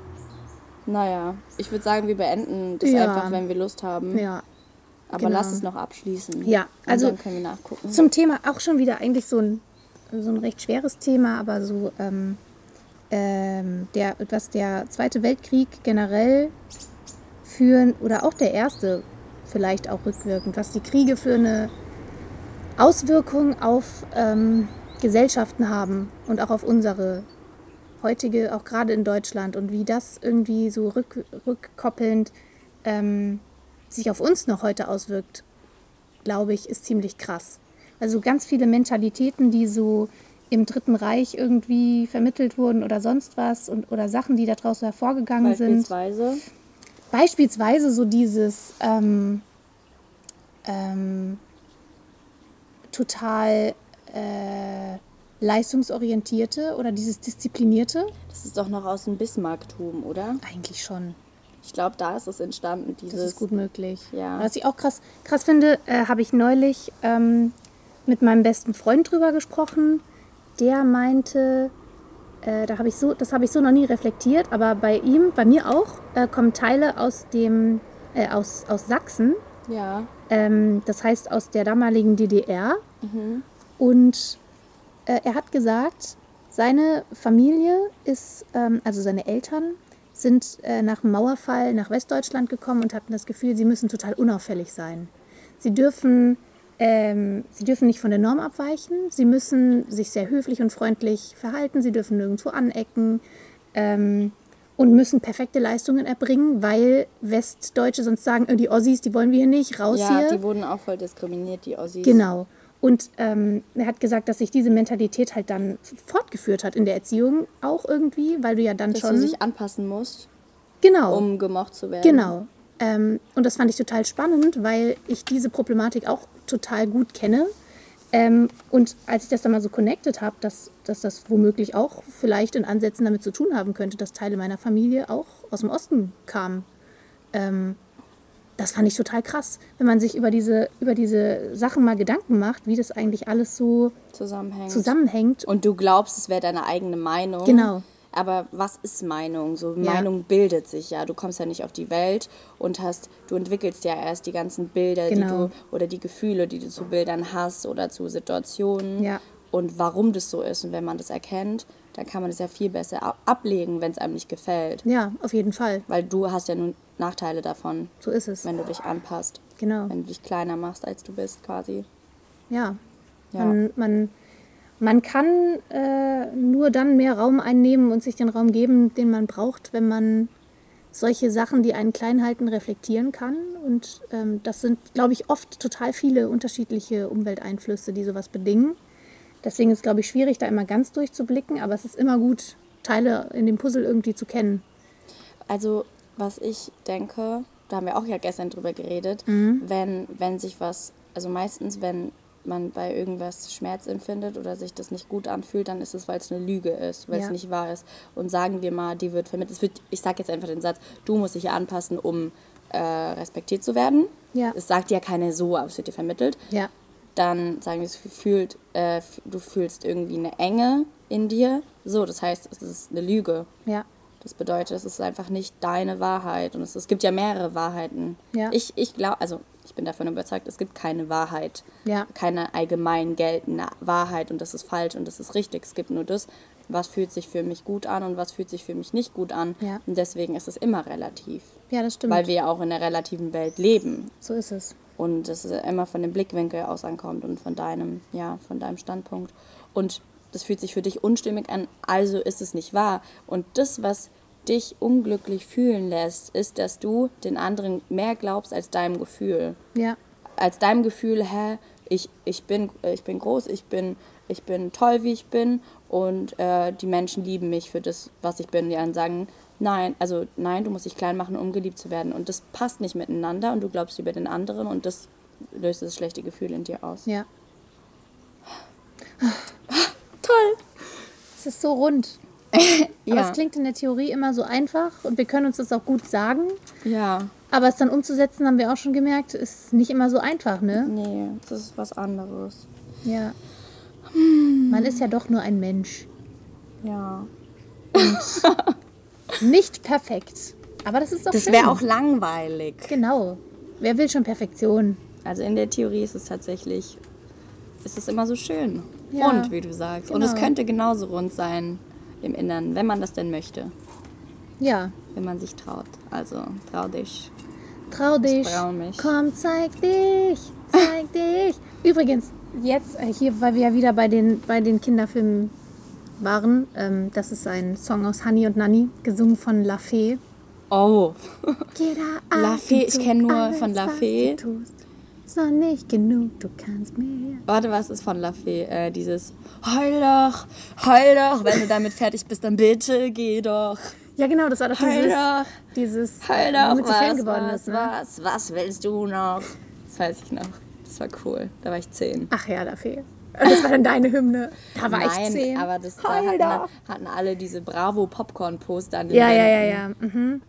Naja, ich würde sagen, wir beenden das Ja. einfach, wenn wir Lust haben. Ja. Aber genau. lass es noch abschließen. Ja, also und dann können wir nachgucken. Zum Thema auch schon wieder eigentlich so ein, so ein recht schweres Thema, aber so, ähm, ähm, der, was der Zweite Weltkrieg generell für, oder auch der Erste vielleicht auch rückwirkend, was die Kriege für eine Auswirkung auf ähm, Gesellschaften haben und auch auf unsere heutige, auch gerade in Deutschland und wie das irgendwie so rück, rückkoppelnd ähm, sich auf uns noch heute auswirkt, glaube ich, ist ziemlich krass. Also ganz viele Mentalitäten, die so im Dritten Reich irgendwie vermittelt wurden oder sonst was und, oder Sachen, die daraus hervorgegangen sind. Beispielsweise. Beispielsweise so dieses ähm, ähm, total äh, leistungsorientierte oder dieses disziplinierte. Das ist doch noch aus dem Bismarcktum, oder? Eigentlich schon. Ich glaube, da ist es entstanden, dieses. Das ist gut möglich. Ja. Was ich auch krass, krass finde, äh, habe ich neulich ähm, mit meinem besten Freund drüber gesprochen. Der meinte, äh, da habe ich so, das habe ich so noch nie reflektiert, aber bei ihm, bei mir auch, äh, kommen Teile aus dem, äh, aus, aus Sachsen. Ja. Ähm, das heißt aus der damaligen DDR. Und äh, er hat gesagt, seine Familie ist, ähm, also seine Eltern sind äh, nach dem Mauerfall nach Westdeutschland gekommen und hatten das Gefühl, sie müssen total unauffällig sein. Sie dürfen, ähm, sie dürfen nicht von der Norm abweichen, sie müssen sich sehr höflich und freundlich verhalten, sie dürfen nirgendwo anecken ähm, und müssen perfekte Leistungen erbringen, weil Westdeutsche sonst sagen, äh, die Ossis, die wollen wir hier nicht, raus Ja, hier. die wurden auch voll diskriminiert, die Ossis. Genau. Und ähm, er hat gesagt, dass sich diese Mentalität halt dann fortgeführt hat in der Erziehung auch irgendwie, weil du ja dann Dass schon. du dich anpassen musst, genau. um gemocht zu werden. Genau. Ähm, und das fand ich total spannend, weil ich diese Problematik auch total gut kenne. Ähm, und als ich das dann mal so connected habe, dass, dass das womöglich auch vielleicht in Ansätzen damit zu tun haben könnte, dass Teile meiner Familie auch aus dem Osten kamen. Das fand ich total krass, wenn man sich über diese, über diese Sachen mal Gedanken macht, wie das eigentlich alles so Zusammenhängt. zusammenhängt. Und du glaubst, es wäre deine eigene Meinung. Genau. Aber was ist Meinung? So Ja. Meinung bildet sich ja. Du kommst ja nicht auf die Welt und hast, du entwickelst ja erst die ganzen Bilder, Genau. die du oder die Gefühle, die du zu Bildern hast oder zu Situationen Ja. und warum das so ist. Und wenn man das erkennt, dann kann man das ja viel besser ab- ablegen, wenn es einem nicht gefällt. Ja, auf jeden Fall. Weil du hast ja nun Nachteile davon, So ist es. wenn du dich anpasst. Genau. Wenn du dich kleiner machst, als du bist quasi. Ja. Ja. Man, man, man kann äh, nur dann mehr Raum einnehmen und sich den Raum geben, den man braucht, wenn man solche Sachen, die einen klein halten, reflektieren kann. Und ähm, das sind, glaube ich, oft total viele unterschiedliche Umwelteinflüsse, die sowas bedingen. Deswegen ist es, glaube ich, schwierig, da immer ganz durchzublicken, aber es ist immer gut, Teile in dem Puzzle irgendwie zu kennen. Also, was ich denke, da haben wir auch ja gestern drüber geredet, Mhm. wenn, wenn sich was, also meistens, wenn man bei irgendwas Schmerz empfindet oder sich das nicht gut anfühlt, dann ist es, weil es eine Lüge ist, weil es Ja. nicht wahr ist. Und sagen wir mal, die wird vermittelt, es wird, ich sage jetzt einfach den Satz, du musst dich anpassen, um äh, respektiert zu werden. Ja. Es sagt ja keiner so, aber es wird dir vermittelt. Ja. Dann sagen wir, es fühlt, äh, du fühlst irgendwie eine Enge in dir. So, das heißt, es ist eine Lüge. Ja. Das bedeutet, es ist einfach nicht deine Wahrheit. Und es, es gibt ja mehrere Wahrheiten. Ja. Ich, ich glaube, also ich bin davon überzeugt, es gibt keine Wahrheit. Ja. Keine allgemein geltende Wahrheit und das ist falsch und das ist richtig. Es gibt nur das, was fühlt sich für mich gut an und was fühlt sich für mich nicht gut an. Ja. Und deswegen ist es immer relativ. Ja, das stimmt. Weil wir ja auch in einer relativen Welt leben. so ist es. Und es immer von dem Blickwinkel aus ankommt und von deinem, ja, von deinem Standpunkt. Und das fühlt sich für dich unstimmig an, also ist es nicht wahr. Und das, was dich unglücklich fühlen lässt, ist, dass du den anderen mehr glaubst als deinem Gefühl. Ja. Als deinem Gefühl, hä, ich, ich, bin, ich bin groß, ich bin, ich bin toll, wie ich bin und äh, die Menschen lieben mich für das, was ich bin. Die anderen sagen, nein, also nein, du musst dich klein machen, um geliebt zu werden. Und das passt nicht miteinander und du glaubst über den anderen und das löst das schlechte Gefühl in dir aus. Ja. Toll! Es ist so rund. Aber Ja. es klingt in der Theorie immer so einfach und wir können uns das auch gut sagen. Ja, Aber es dann umzusetzen, haben wir auch schon gemerkt, ist nicht immer so einfach, ne? nee, das ist was anderes. Ja. Man ist ja doch nur ein Mensch. Ja. Nicht perfekt. Aber das ist doch Das wäre auch langweilig. Genau. Wer will schon Perfektion? Also in der Theorie ist es tatsächlich, ist es immer so schön. Ja, Rund, wie du sagst. Und es genau. könnte genauso rund sein im Innern, wenn man das denn möchte, Ja, wenn man sich traut. Also trau dich. trau dich. trau mich. Komm, zeig dich. Zeig dich. Übrigens, jetzt äh, hier, weil wir ja wieder bei den, bei den Kinderfilmen waren, ähm, das ist ein Song aus Honey und Nanny, gesungen von La Fee. Oh, La Fee, ich Atemzug, kenn nur von La was Fee. nicht genug, du kannst mehr. warte, was ist von La Fee? Äh, dieses Heul doch, heul doch, wenn du damit fertig bist, dann bitte geh doch. Ja, genau, das war doch Heul dieses, doch, dieses heul doch, womit Fan was, geworden was, ist. Ne? was, was willst du noch? Das weiß ich noch. Das war cool. Da war ich zehn. Ach ja, La Fee. Das war dann deine Hymne. Da war Nein, ich zehn. aber das da hatten, hatten alle diese Bravo Popcorn Poster an den Ja, ja, ja, ja. Mhm.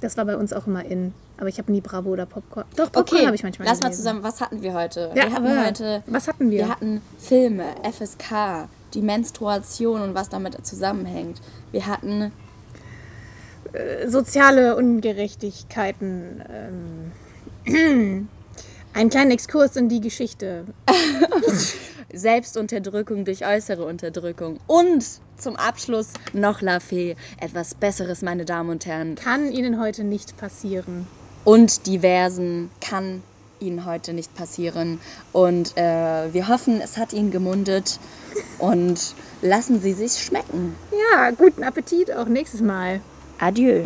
Das war bei uns auch immer in. Aber ich habe nie Bravo oder Popcorn. Doch, Popcorn Okay, habe ich manchmal lass mal gelesen. zusammen, was hatten wir heute? Ja, wir hatten aber heute, was hatten wir? Wir hatten Filme, FSK, die Menstruation und was damit zusammenhängt. Wir hatten Soziale Ungerechtigkeiten. Ähm. Einen kleinen Exkurs in die Geschichte. Selbstunterdrückung durch äußere Unterdrückung und zum Abschluss noch La Fee. Etwas Besseres, meine Damen und Herren. Kann Ihnen heute nicht passieren. Und diversen kann Ihnen heute nicht passieren. Und äh, wir hoffen, es hat Ihnen gemundet. Und lassen Sie sich schmecken. Ja, guten Appetit auch nächstes Mal. Adieu.